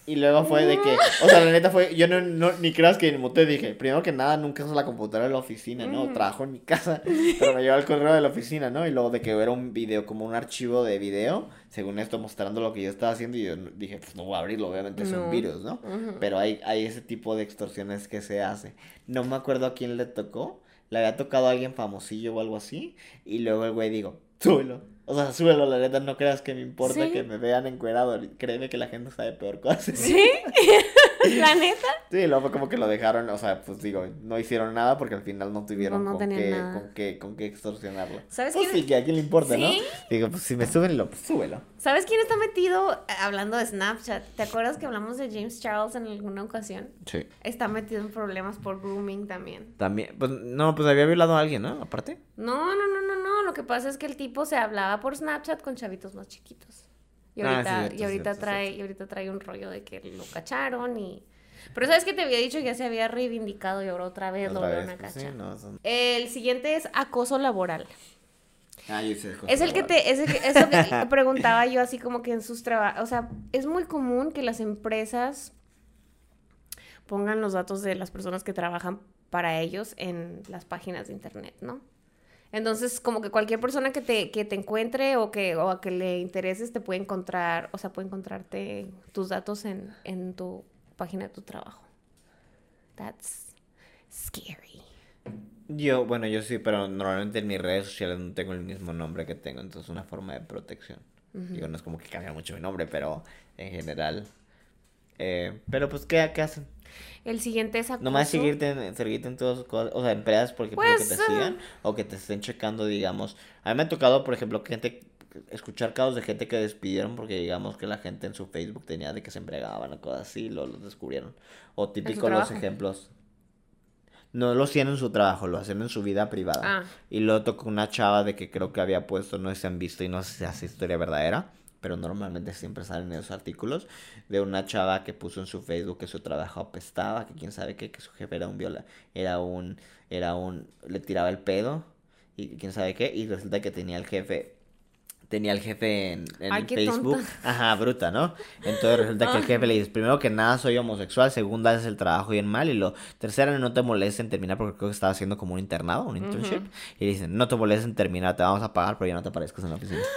y luego fue de que, o sea, la neta fue, yo no, no ni creas que en muté dije, primero que nada, nunca uso la computadora de la oficina, ¿no? Mm. Trabajo en mi casa, pero me lleva el correo de la oficina, ¿no? Y luego de que era un video, como un archivo de video, según esto mostrando lo que yo estaba haciendo, y yo dije, pues no voy a abrirlo, obviamente es un virus, ¿no? Pero hay, hay ese tipo de extorsiones que se hace. No me acuerdo a quién le tocó, le había tocado a alguien famosillo o algo así, y luego el güey digo, súbelo o sea, súbelo, la neta, no creas que me importa que me vean encuerado. Créeme que la gente sabe peor cosas. ¿Sí? ¿La neta? Sí, luego como que lo dejaron, o sea, pues digo, no hicieron nada porque al final no tuvieron con, qué, con, qué, con qué extorsionarlo. ¿Sabes pues quién? sí, que a quién le importa, ¿no? Digo, pues si me suben, lo, pues súbelo. ¿Sabes quién está metido eh, hablando de Snapchat? ¿Te acuerdas que hablamos de James Charles en alguna ocasión? Sí. Está metido en problemas por grooming también. También, pues no, pues había violado a alguien, ¿no? Aparte. No, no, no, no, no. Lo que pasa es que el tipo se hablaba por Snapchat con chavitos más chiquitos. Y ah, ahorita, y ahorita trae, y ahorita trae un rollo de que lo cacharon y. Pero sabes que te había dicho que ya se había reivindicado y ahora otra vez lo volvieron a pues cachar. El siguiente es acoso laboral. Ah, yo sé, es el que te, es, el que, es lo que preguntaba yo así como que en sus trabajos, o sea, es muy común que las empresas pongan los datos de las personas que trabajan para ellos en las páginas de internet, ¿no? Entonces, como que cualquier persona que te, que te encuentre o que, o a que le intereses te puede encontrar, o sea, puede encontrarte tus datos en, en tu página de tu trabajo. That's scary. Yo, bueno, yo sí, pero normalmente en mis redes sociales no tengo el mismo nombre que tengo, entonces es una forma de protección. Digo, no es como que cambia mucho mi nombre, pero en general. Eh, pero pues, ¿qué, ¿qué hacen? El siguiente es acoso. Nomás seguirte, seguirte en todas cosas, o sea, empresas, por ejemplo, que te pues, sigan o que te estén checando, digamos. A mí me ha tocado, por ejemplo, gente, escuchar casos de gente que despidieron porque, digamos, que la gente en su Facebook tenía de que se embriagaban o cosas así, lo, los descubrieron. O típico los ejemplos. No lo hacían en su trabajo, lo hacen en su vida privada. Ah. Y luego tocó una chava de que creo que había puesto, no se han visto y no sé si hace historia verdadera pero normalmente siempre salen esos artículos de una chava que puso en su Facebook que su trabajo apestaba, que quién sabe qué, que su jefe era un viola, era un, era un, le tiraba el pedo y quién sabe qué, y resulta que tenía el jefe, tenía el jefe en, Facebook, ajá, bruta, ¿no? Entonces resulta que el jefe le dice, primero que nada soy homosexual, segunda es el trabajo bien mal, y lo tercera no te molestes en terminar porque creo que estaba haciendo como un internado, un internship, y le dicen, no te molestes en terminar, te vamos a pagar, pero ya no te aparezcas en la oficina.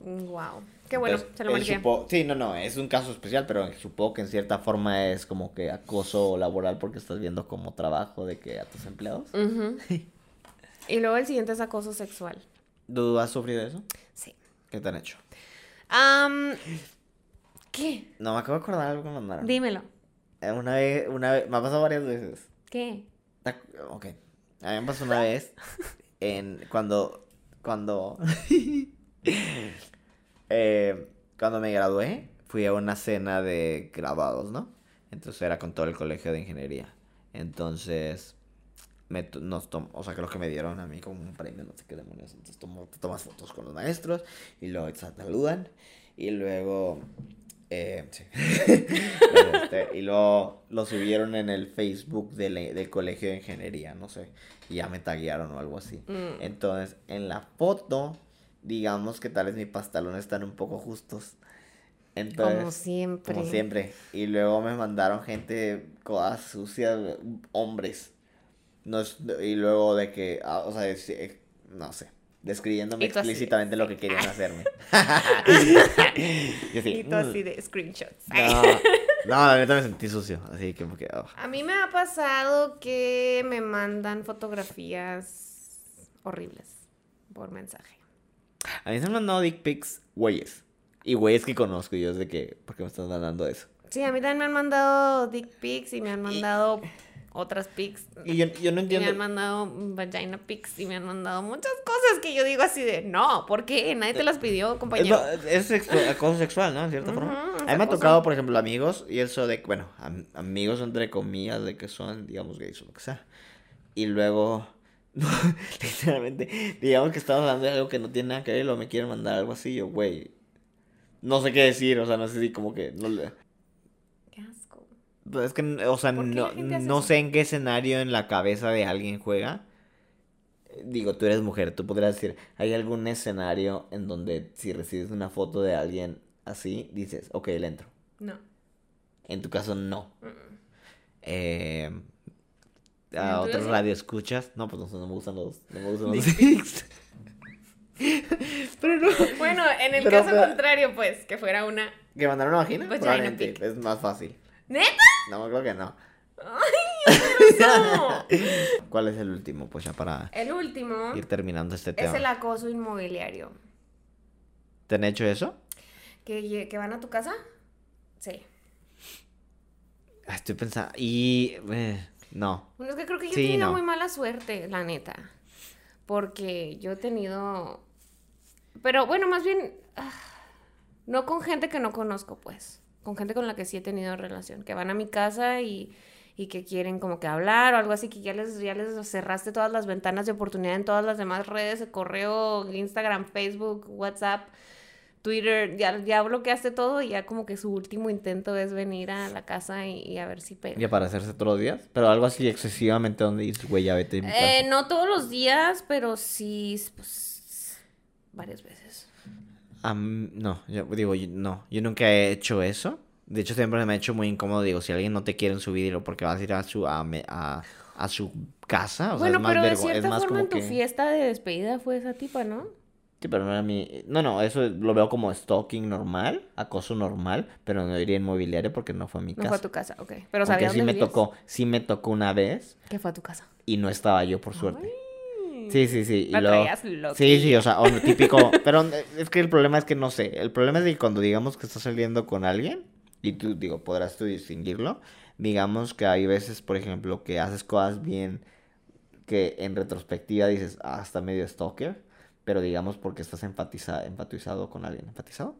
Wow. Qué bueno, se lo merecía. Sí, no, no, es un caso especial, pero supongo que en cierta forma es como que acoso laboral porque estás viendo como trabajo de que a tus empleados. y luego el siguiente es acoso sexual. ¿Tú has sufrido eso? Sí. ¿Qué te han hecho? ¿Qué? No, me acabo de acordar algo que me mandaron. Dímelo. Eh, una vez, una vez, me ha pasado varias veces. ¿Qué? Ok. A mí me pasó una vez en cuando, cuando... Eh, cuando me gradué, fui a una cena de graduados, ¿no? Entonces era con todo el colegio de ingeniería. Entonces, me nos o sea, creo que me dieron a mí como un premio, no sé qué demonios. Entonces tomo, tomas fotos con los maestros y luego te saludan. Y luego, eh, sí. Este, y luego lo subieron en el Facebook del, del, colegio de ingeniería, no sé. Y ya me taguearon o algo así. Mm. Entonces, en la foto digamos que tal vez mis pantalones están un poco justos. Entonces, como siempre. Como siempre. Y luego me mandaron gente cosas sucias, hombres. No y luego de que, ah, o sea, eh, no sé. describiéndome así explícitamente lo que querían hacerme. y así, Y tú así de screenshots. No, no, la neta me sentí sucio, así que oh. A mí me ha pasado que me mandan fotografías horribles por mensaje. A mí se me han mandado dick pics güeyes. Y güeyes que conozco y yo es de que, ¿por qué me estás mandando eso? Sí, a mí también me han mandado dick pics y me han mandado otras pics. Y yo, yo no Y me entiendo... han mandado vagina pics y me han mandado muchas cosas que yo digo así de, no, ¿por qué? Nadie te las pidió, Es, compañero. es sexu- acoso sexual, ¿no? En cierta forma. es A mí me ha tocado, por ejemplo, amigos, y eso de, bueno, am- amigos entre comillas, de que son, digamos, gays o lo que sea. Y luego, no, literalmente, digamos que estamos hablando de algo que no tiene nada que ver y luego me quieren mandar algo así, yo, güey, no sé qué decir, o sea, no sé si como que, no le... Qué asco. Pues Es que, o sea, ¿Por qué no, no sé en qué escenario en la cabeza de alguien juega. Digo, tú eres mujer, tú podrías decir, ¿hay algún escenario en donde si recibes una foto de alguien así, dices, ok, le entro? No. En tu caso, no. Eh, ¿En ¿A otros radio escuchas? No, pues no, no me gustan los, no me gustan los dicks. Pero no. Bueno, en el Pero, caso pero- contrario, pues, que fuera una... ¿Que mandar una vagina? Vagina Probablemente, es más fácil. ¿Neta? No, creo que no. No. ¿Cuál es el último? Pues ya para El último ir terminando este es tema. el acoso inmobiliario. ¿Te han hecho eso? ¿Que, que van a tu casa? Sí. Ah, Estoy pensando. Y. eh, no. Bueno, es que creo que yo Sí, he tenido no. muy mala suerte, la neta. Porque yo he tenido. Pero bueno, más bien. ah, No con gente que no conozco, pues. Con gente con la que sí he tenido relación. Que van a mi casa y, y que quieren como que hablar o algo así. Que ya les, ya les cerraste todas las ventanas de oportunidad en todas las demás redes: correo, Instagram, Facebook, WhatsApp. Twitter, ya, ya bloqueaste todo y ya como que su último intento es venir a la casa y, y a ver si pega. ¿Y aparecerse todos los días? Pero algo así excesivamente donde dices, güey, ya vete. Eh, no todos los días, pero sí, pues, varias veces. Am- no, yo digo, yo- no. Yo nunca he hecho eso. De hecho, siempre me ha hecho muy incómodo. Digo, si alguien no te quiere en su vida, porque vas a ir a su, a, a, a su casa. O sea, bueno, es más pero de es cierta más forma en tu que. fiesta de despedida fue esa tipa, ¿no? Sí, pero no era mi. No, no, eso lo veo como stalking normal, acoso normal, pero no iría inmobiliario porque no fue a mi No casa. fue a tu casa, ok. Pero sabía sí dónde me vivías? tocó, sí me tocó una vez Que fue a tu casa. y no estaba yo por suerte. Ay. Sí, sí, sí. Y luego... Sí, sí, o sea, o no, típico. Pero eh, es que el problema es que no sé. El problema es que cuando digamos que estás saliendo con alguien, y tú, digo, podrás tú distinguirlo. Digamos que hay veces, por ejemplo, que haces cosas bien que en retrospectiva dices, ah, está medio stalker. Pero digamos porque estás enfatiza, enfatizado con alguien. ¿Enfatizado?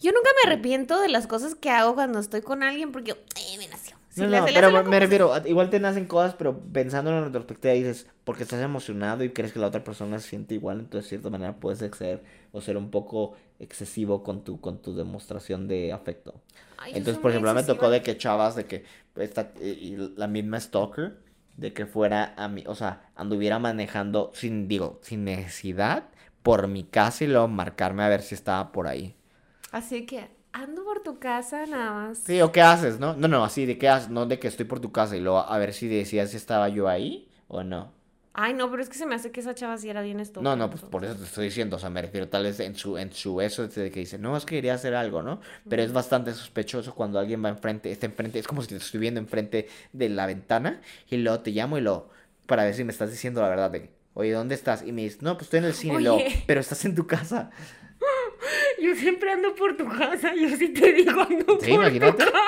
Yo nunca me arrepiento de las cosas que hago cuando estoy con alguien porque, eh, me nació. Si no, no, pero me, refiero, a- igual te nacen cosas, pero pensando en la retrospectiva dices, porque estás emocionado y crees que la otra persona se siente igual, entonces de cierta manera puedes exceder o ser un poco excesivo con tu, con tu demostración de afecto. ay, Entonces, por ejemplo, me tocó de que chavas, de que esta, y- y la misma stalker, de que fuera a mí, o sea, anduviera manejando sin, digo, sin necesidad por mi casa y luego marcarme a ver si estaba por ahí. Así que ando por tu casa nada más. Sí, o qué haces, ¿no? No, no, así de qué haces, no de que estoy por tu casa y luego a ver si decías si estaba yo ahí o no. Ay, no, pero es que se me hace que esa chava sí era bien esto. No, no, pues por eso te estoy diciendo, o sea, me refiero tal vez en su, en su eso de que dice, no, es que quería hacer algo, ¿no? Pero es bastante sospechoso cuando alguien va enfrente, está enfrente, es como si te estoy viendo enfrente de la ventana y luego te llamo y lo, para ver si me estás diciendo la verdad de, oye, ¿dónde estás? Y me dices, no, pues estoy en el cine y luego, pero estás en tu casa. Yo siempre ando por tu casa, yo sí te digo ando Sí, por imagínate. tu casa.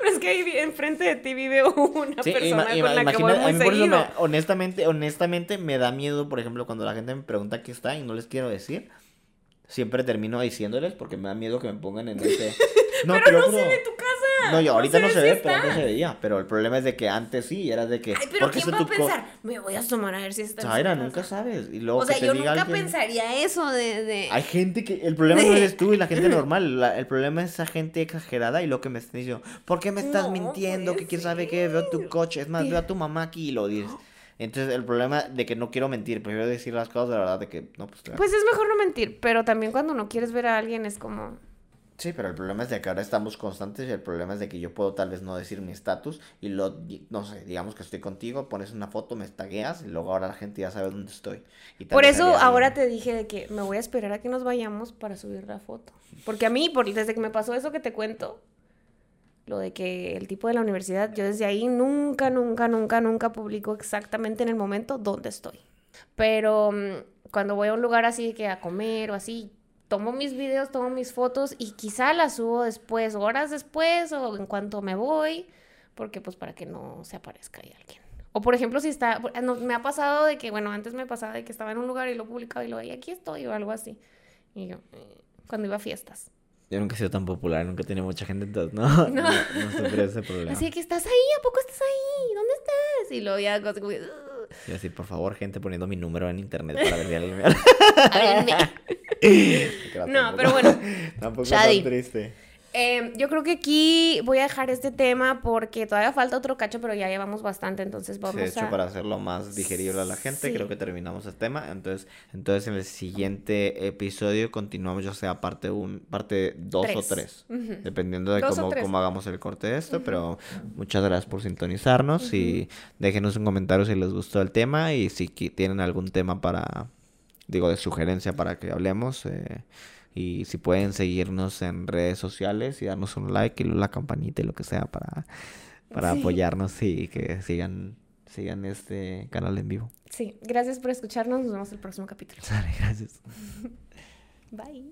Pero es que ahí enfrente de ti vive una Sí, persona ima- con la que voy muy seguido. me- honestamente, honestamente me da miedo, por ejemplo, cuando la gente me pregunta aquí está y no les quiero decir, siempre termino diciéndoles porque me da miedo que me pongan en ese... No, Pero no ve tu casa. No, yo ahorita no, se si ve, pero antes se veía. Pero el problema es de que antes sí, era de que... Ay, pero ¿por qué ¿quién va a pensar? Me voy a asomar a ver si está Zaira, nunca sabes. Y luego O sea, que te yo diga nunca alguien- pensaría eso de... de... Hay gente que... El problema no eres tú y la gente normal. la- el problema es esa gente exagerada y lo que me están diciendo. ¿Por qué me estás No mintiendo? Que quién sabe qué? Veo tu coche. Es más, veo a tu mamá aquí y lo dices. Entonces, el problema de que no quiero mentir, prefiero decir las cosas de la verdad de que... No, pues... claro. Pues es mejor no mentir, pero también cuando no quieres ver a alguien es como... Sí, pero el problema es de que ahora estamos constantes y el problema es de que yo puedo tal vez no decir mi estatus y lo, no sé, digamos que estoy contigo, pones una foto, me tagueas y luego ahora la gente ya sabe dónde estoy. por eso ahora te dije de que me voy a esperar a que nos vayamos para subir la foto. Porque a mí, por, desde que me pasó eso que te cuento, lo de que el tipo de la universidad, yo desde ahí nunca, nunca, nunca, nunca publico exactamente en el momento dónde estoy. Pero mm, cuando voy a un lugar así que a comer o así, tomo mis videos, tomo mis fotos y quizá las subo después, horas después o en cuanto me voy, porque pues para que no se aparezca ahí alguien. O por ejemplo, si está, me ha pasado de que, bueno, antes me pasaba de que estaba en un lugar y lo publicaba y lo veía, aquí estoy o algo así. Y yo, eh, cuando iba a fiestas. Yo nunca he sido tan popular, nunca he tenido mucha gente, entonces no, no, no, no ese problema. Así que estás ahí, ¿a poco estás ahí? ¿Dónde estás? Y luego ya cosas como... Y así, por favor, gente poniendo mi número en internet para ver si alguien me no, pero bueno. Tampoco es tan triste. Em, yo creo que aquí voy a dejar este tema porque todavía falta otro cacho, pero ya llevamos bastante, entonces vamos sí, de hecho, para hacerlo más digerible a la gente, creo que terminamos el tema. Entonces, entonces en el siguiente episodio continuamos, ya sea parte un, parte 2 o 3, dependiendo de cómo, cómo, hagamos el corte de esto. Pero muchas gracias por sintonizarnos y déjenos un comentario si les gustó el tema y si tienen algún tema para, digo, de sugerencia para que hablemos. Eh, y si pueden seguirnos en redes sociales y darnos un like y la campanita y lo que sea para, para apoyarnos y que sigan, sigan este canal en vivo. Sí, gracias por escucharnos. Nos vemos el próximo capítulo. Gracias. Bye.